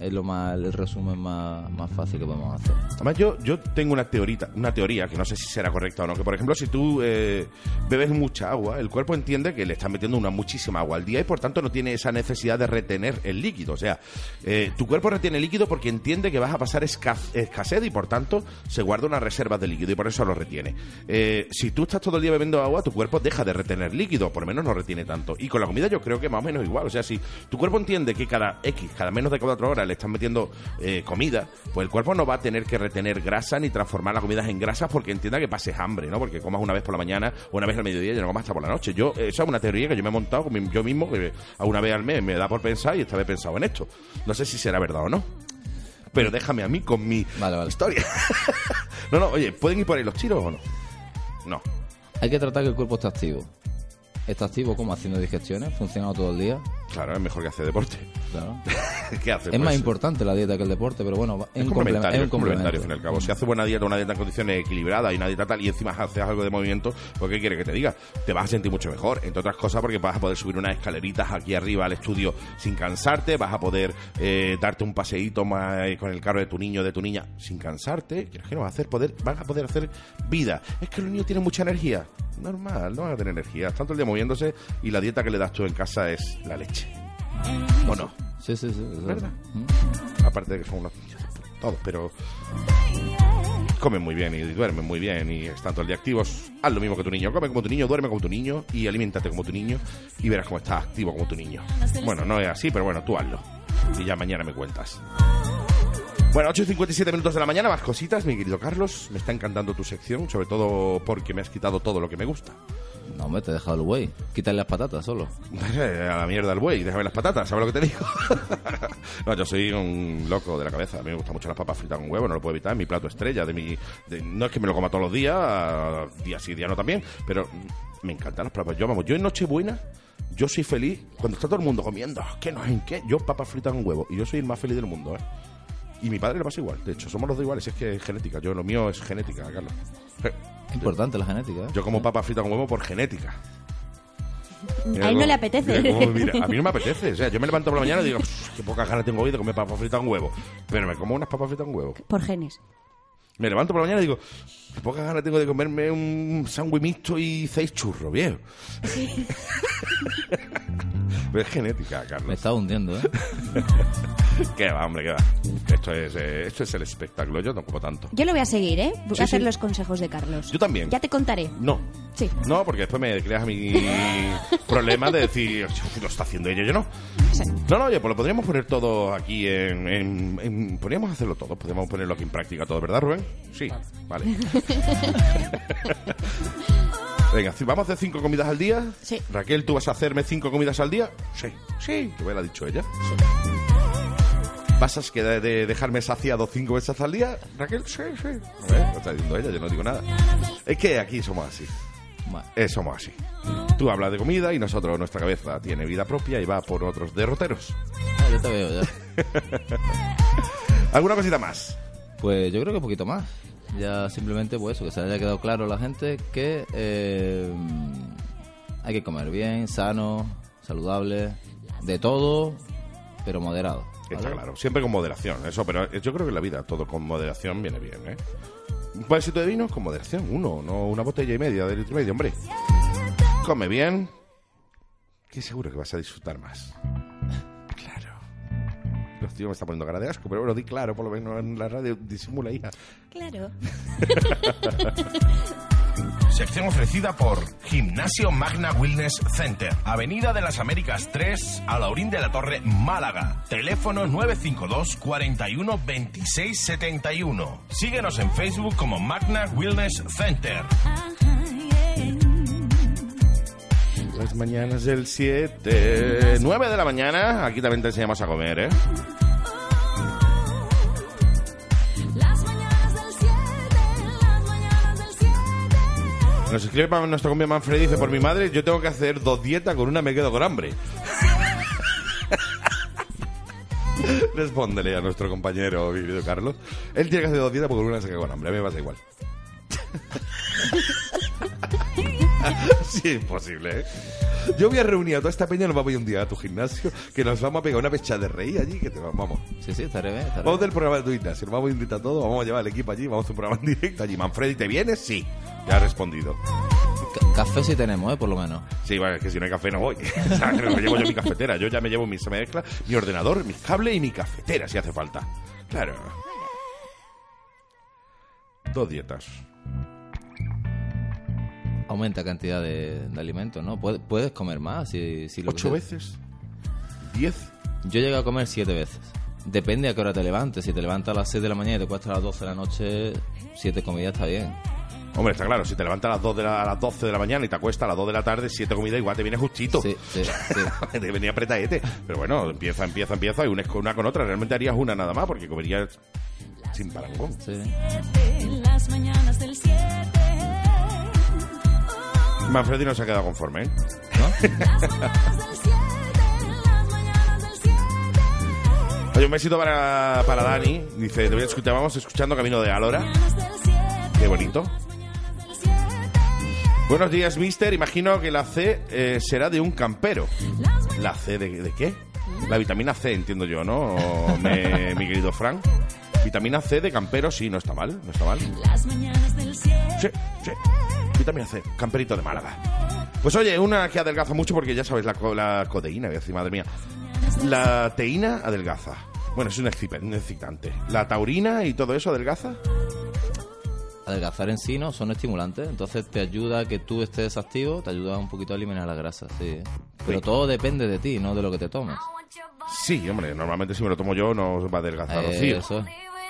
Es lo más, el resumen más, más fácil que podemos hacer. Además, yo, yo tengo una teorita, una teoría que no sé si será correcta o no. Que, por ejemplo, si tú eh, bebes mucha agua, el cuerpo entiende que le estás metiendo una muchísima agua al día y, por tanto, no tiene esa necesidad de retener el líquido. O sea, eh, tu cuerpo retiene líquido porque entiende que vas a pasar esca- escasez y, por tanto, se guarda unas reservas de líquido y por eso lo retiene. Eh, si tú estás todo el día bebiendo agua, tu cuerpo deja de retener líquido, por lo menos no retiene tanto. Y con la comida yo creo que más o menos igual. O sea, si tu cuerpo entiende que cada X, cada menos de cuatro horas le estás metiendo eh, comida, pues el cuerpo no va a tener que retener grasa ni transformar las comidas en grasas porque entienda que pases hambre, ¿no? Porque comas una vez por la mañana o una vez al mediodía y no comas hasta por la noche. Yo, esa es una teoría que yo me he montado yo mismo, que a una vez al mes me da por pensar y esta vez he pensado en esto. No sé si será verdad o no. Pero déjame a mí con mi historia. no, no, oye, ¿pueden ir por ahí los tiros o no? No. Hay que tratar que el cuerpo esté activo. Está activo como haciendo digestiones, funcionando todo el día. Claro, es mejor que hacer deporte. Claro. ¿Qué hace? Es más Pues- importante la dieta que el deporte, pero bueno, es, un complementario. Es un complementario, complemento. al fin al cabo. Si haces buena dieta, una dieta en condiciones equilibradas y una dieta tal, y encima haces algo de movimiento, pues ¿qué quiere que te diga? Te vas a sentir mucho mejor. Entre otras cosas, porque vas a poder subir unas escaleritas aquí arriba al estudio sin cansarte, vas a poder eh, darte un paseíto más eh, con el carro de tu niño de tu niña sin cansarte. ¿Qué que no vas a hacer? Poder, vas a poder hacer vida. Es que los niños tienen mucha energía. Normal, no van a tener energía. Todo el día moviéndose y la dieta que le das tú en casa es la leche. ¿O no? Sí, sí, sí. eso- ¿Verdad? Mm. Aparte de que son unos todos, pero comen muy bien y duermen muy bien y están todo el día activos. Haz lo mismo que tu niño, come como tu niño, duerme como tu niño y aliméntate como tu niño y verás cómo estás activo como tu niño. Bueno, no es así, pero bueno, tú hazlo. Y ya mañana me cuentas. Bueno, 8 y 57 minutos de la mañana, más cositas, mi querido Carlos. Me está encantando tu sección, sobre todo porque me has quitado todo lo que me gusta. No, hombre, te he dejado el buey. Quítale las patatas solo. A la mierda el buey, déjame las patatas, ¿sabes lo que te digo? no, yo soy un loco de la cabeza. A mí me gustan mucho las papas fritas con huevo, no lo puedo evitar. Es mi plato estrella. de mi de- No es que me lo coma todos los días, día sí, día no también, pero me encantan las papas. Yo, vamos, yo en Nochebuena, yo soy feliz cuando está todo el mundo comiendo. ¿Qué no en qué? Yo papas fritas con huevo. Y yo soy el más feliz del mundo, ¿eh? Y mi padre le pasa igual. De hecho, somos los dos iguales. Es que es genética. Yo, lo mío es genética, Carlos. Importante la genética, ¿eh? Yo como papas fritas con huevo por genética. Mira A él no le apetece. mira cómo- mira, a mí no me apetece. O sea, yo me levanto por la mañana y digo, "Uf, qué pocas ganas tengo hoy de comer papas fritas con huevo. Pero me como unas papas fritas con huevo. Por genes. Me levanto por la mañana y digo, qué pocas ganas tengo de comerme un sándwich mixto y seis churros, viejo. Es genética, Carlos. Me está hundiendo, ¿eh? qué va, hombre, qué va. Esto es, eh, esto es el espectáculo. Yo no como tanto. Yo lo voy a seguir, ¿eh? Voy Sí, a hacer sí. los consejos de Carlos. Yo también. Ya te contaré. No. Sí. No, porque después me creas mi problema de decir, "Uf, lo está haciendo ella, yo no. No, no, oye, pues lo podríamos poner todo aquí en, en- en- Podríamos hacerlo todo, podríamos ponerlo aquí en práctica todo, ¿verdad, Rubén? Sí, vale. Venga, ¿vamos a hacer cinco comidas al día? Sí. Raquel, ¿tú vas a hacerme cinco comidas al día? Sí, sí, que me lo ha dicho ella. ¿Vas a que de, de dejarme saciado cinco veces al día? Raquel, sí, sí. A ver, lo está diciendo ella, yo no digo nada. Es que aquí somos así. Eh, somos así. Tú hablas de comida y nosotros, nuestra cabeza tiene vida propia y va por otros derroteros. Ah, yo te veo ya. ¿Alguna cosita más? Pues yo creo que un poquito más. Ya simplemente, pues eso, que se haya quedado claro a la gente que eh, hay que comer bien, sano, saludable, de todo, pero moderado. Está claro, siempre con moderación, eso, pero yo creo que en la vida todo con moderación viene bien, ¿eh? Un vasito de vino con moderación, uno, no una botella y media de litro y medio, hombre. Come bien, que seguro que vas a disfrutar más. Los tíos me está poniendo cara de asco, pero bueno, di claro, por lo menos en la radio disimula, hija. Claro. Sección ofrecida por Gimnasio Magna Wellness Center, Avenida de las Américas 3, a Laurín de la Torre, Málaga. Teléfono 952 41 26 71. Síguenos en Facebook como Magna Wellness Center. Las mañanas del 7, 9 de la mañana, aquí también te enseñamos a comer, ¿eh? Nos escribe para nuestro compi Manfred dice, por mi madre yo tengo que hacer dos dietas, con una me quedo con hambre. Respóndele a nuestro compañero mi querido Carlos. Él tiene que hacer dos dietas porque con una se queda con hambre, a mí me pasa igual. sí, es imposible, ¿eh? Yo voy a reunir a toda esta peña, nos vamos a ir un día a tu gimnasio, que nos vamos a pegar una pecha de reír allí, que te vamos. Sí, sí, estaré bien. estaré Vamos del programa de tu gimnasio, nos vamos a invitar a todos, vamos a llevar el equipo allí, vamos a un programa en directo allí. Manfredi, ¿te vienes? Sí, ya ha respondido. Ca- Café sí tenemos, ¿eh? Por lo menos. Sí, bueno, es que si no hay café no voy. o sea, me llevo yo mi cafetera. Yo ya me llevo mi mezcla, mi ordenador, mi cable y mi cafetera si hace falta. Claro. Dos dietas. Aumenta cantidad de, de alimentos, ¿no? Puedes, puedes comer más si, si lo ¿Ocho que- veces? ¿Diez? Yo llego a comer siete veces. Depende a qué hora te levantes. Si te levantas a las 6 de la mañana y te cuesta a las 12 de la noche, siete comidas está bien. Hombre, está claro, si te levantas a las, 2 de la- a las 12 de la mañana y te acuestas a las 2 de la tarde, siete comidas igual te viene justito. Sí, sí, sí. te venía apretadete. Pero bueno, empieza, empieza, empieza y una, con- una con otra. Realmente harías una nada más porque comerías sin parangón. Las mañanas del 7. Manfredi no se ha quedado conforme, ¿eh? Oye, un besito para, para Dani. Dice, te voy a escuchar, vamos escuchando Camino de Alora. Qué bonito. Buenos días, mister. Imagino que la C eh, será de un campero. ¿La C de, de qué? La vitamina C, entiendo yo, ¿no? Me- mi querido Frank. Vitamina C de campero, sí, no está mal, no está mal. Las mañanas del 7. Sí, sí. Vitamina C, camperito de Málaga. Pues oye, una que adelgaza mucho porque ya sabes, la, co- la codeína, voy a decir, madre mía. La teína adelgaza. Bueno, es un excitante. La taurina y todo eso adelgaza. Adelgazar en sí no son estimulantes, entonces te ayuda a que tú estés activo, te ayuda un poquito a eliminar la grasa, sí. Pero Sí. todo depende de ti, no de lo que te tomes. Sí, hombre, normalmente si me lo tomo yo no va a adelgazar Eh, Rocío. eso.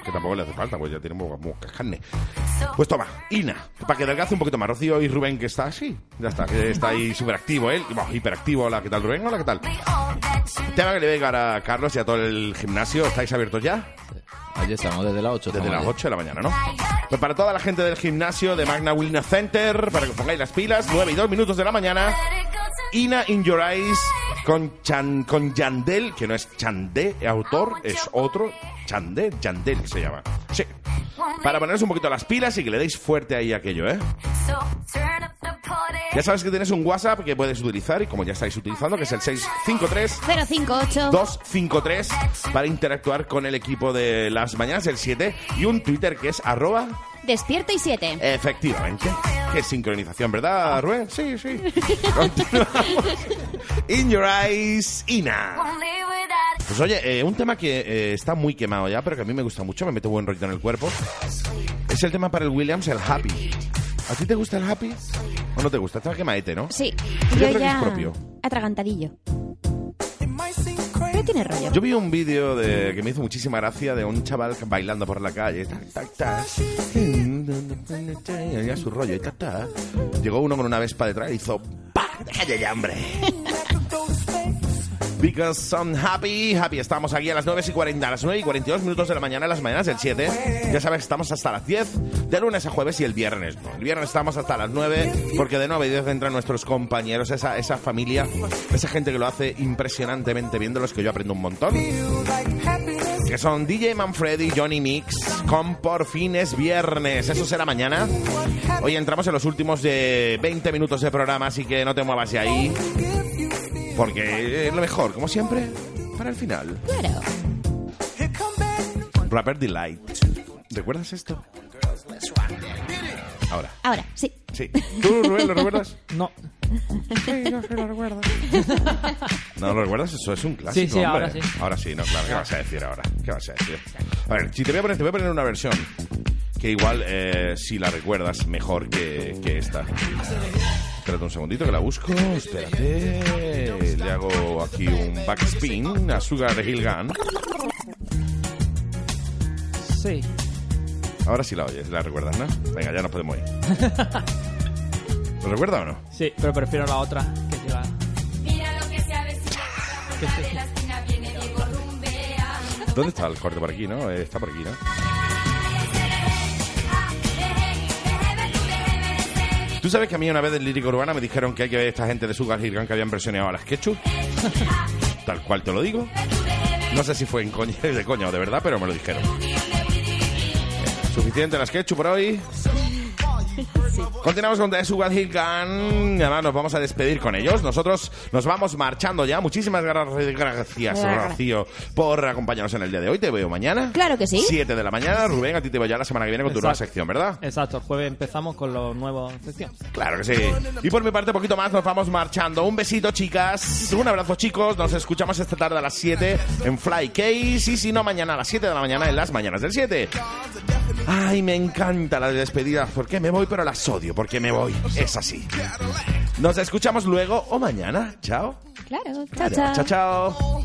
Que tampoco le hace falta, pues ya tiene mu- mucha carne. Pues toma, Ina, para que adelgace un poquito más. Rocío y Rubén, que está así. Ya está, que está ahí súper activo él. Bueno, hiperactivo. Hola, ¿qué tal, Rubén? Hola, ¿qué tal? Tema que le venga a Carlos y a todo el gimnasio. ¿Estáis abiertos ya? Allí estamos desde las 8. Desde las allí. 8 de la mañana, ¿no? Pues para toda la gente del gimnasio de Magna Wellness Center, para que os pongáis las pilas, 9 y 2 minutos de la mañana. Ina in Your Eyes con, Chan, con Yandel, que no es Chandé, autor, es otro. Chandé, Yandel se llama. Sí. Para poneros un poquito las pilas y que le deis fuerte ahí aquello, ¿eh? Ya sabes que tienes un WhatsApp que puedes utilizar y como ya estáis utilizando, que es el 653 058. 253 para interactuar con el equipo de las mañanas del 7 y un Twitter que es arroba Despierta y 7. Efectivamente. Qué sincronización, ¿verdad, Rubén? Sí, sí. Continuamos. In Your Eyes, Ina. Pues oye, eh, un tema que eh, está muy quemado ya, pero que a mí me gusta mucho, me mete buen rollo en el cuerpo. Es el tema para el Williams, el Happy. ¿A ti te gusta el Happy? ¿O no te gusta? Está quemaete, ¿no? Sí, Yo yo creo que es ya propio. atragantadillo. Tiene rollo. Yo vi un vídeo de, que me hizo muchísima gracia de un chaval bailando por la calle. Tac, a su rollo. y tac, tac. Llegó uno con una vespa detrás y hizo ¡Pah! ¡Déjate ya, hombre! Because I'm happy, happy. Estamos aquí a las 9 y 40, a las 9 y 42 minutos de la mañana, las mañanas del 7. Ya sabes, estamos hasta las 10, de lunes a jueves y el viernes. No, el viernes estamos hasta las 9, porque de 9 y 10 entran nuestros compañeros, esa, esa familia, esa gente que lo hace impresionantemente bien, de los que yo aprendo un montón. Que son DJ Manfredi, Johnny Mix, con Por fin es viernes. Eso será mañana. Hoy entramos en los últimos de 20 minutos de programa, así que no te muevas de ahí. Porque es lo mejor, como siempre, para el final. Claro. Rapper Delight. ¿Recuerdas esto? Ahora, Ahora, sí. sí. ¿Tú, Rubén, lo recuerdas? No. Sí, yo sí lo recuerdo. ¿No lo recuerdas? Eso es un clásico, Sí, sí, hombre. ahora sí. Ahora sí, no, claro. ¿Qué vas a decir ahora? ¿Qué vas a decir? A ver, si te voy a poner, te voy a poner una versión que igual, eh, si la recuerdas, mejor que, que esta. Espérate un segundito que la busco. Espérate. Le hago aquí un backspin a Sugar Hill Gun. Sí. Ahora sí la oyes, la recuerdas, ¿no? Venga, ya nos podemos ir. ¿Lo recuerda o no? Sí, pero prefiero la otra. Que la... Mira lo que se avecina, la puerta de la esquina viene Diego Rumbea. ¿Dónde está el corte por aquí, no? Eh, Está por aquí, ¿no? ¿Tú sabes que a mí una vez en Lírica Urbana me dijeron que hay que ver esta gente de Sugar Hill Gang que habían presionado a las Ketchup? Tal cual te lo digo. No sé si fue en coña, de coña o de verdad, pero me lo dijeron. Suficiente las Ketchup por hoy. Continuamos con The Sugar Hill Gang. Y Además, nos vamos a despedir con ellos. Nosotros nos vamos marchando ya. Muchísimas gra- gracias, Rocío, por acompañarnos en el día de hoy. Te veo mañana. Claro que sí. 7 de la mañana. Rubén, a ti te veo ya la semana que viene con tu nueva sección, ¿verdad? Exacto, el jueves empezamos con los nuevos secciones. Claro que sí. Y por mi parte, poquito más, nos vamos marchando. Un besito, chicas. Un abrazo, chicos. Nos escuchamos esta tarde a las 7 en Fly Case. Y si no, mañana a las 7 de la mañana en las mañanas del 7. Ay, me encanta la despedida. ¿Por qué me voy? Pero las odio. Porque me voy. Es así. Nos escuchamos luego o mañana. Chao. Claro. Chao, chao. Chao, chao.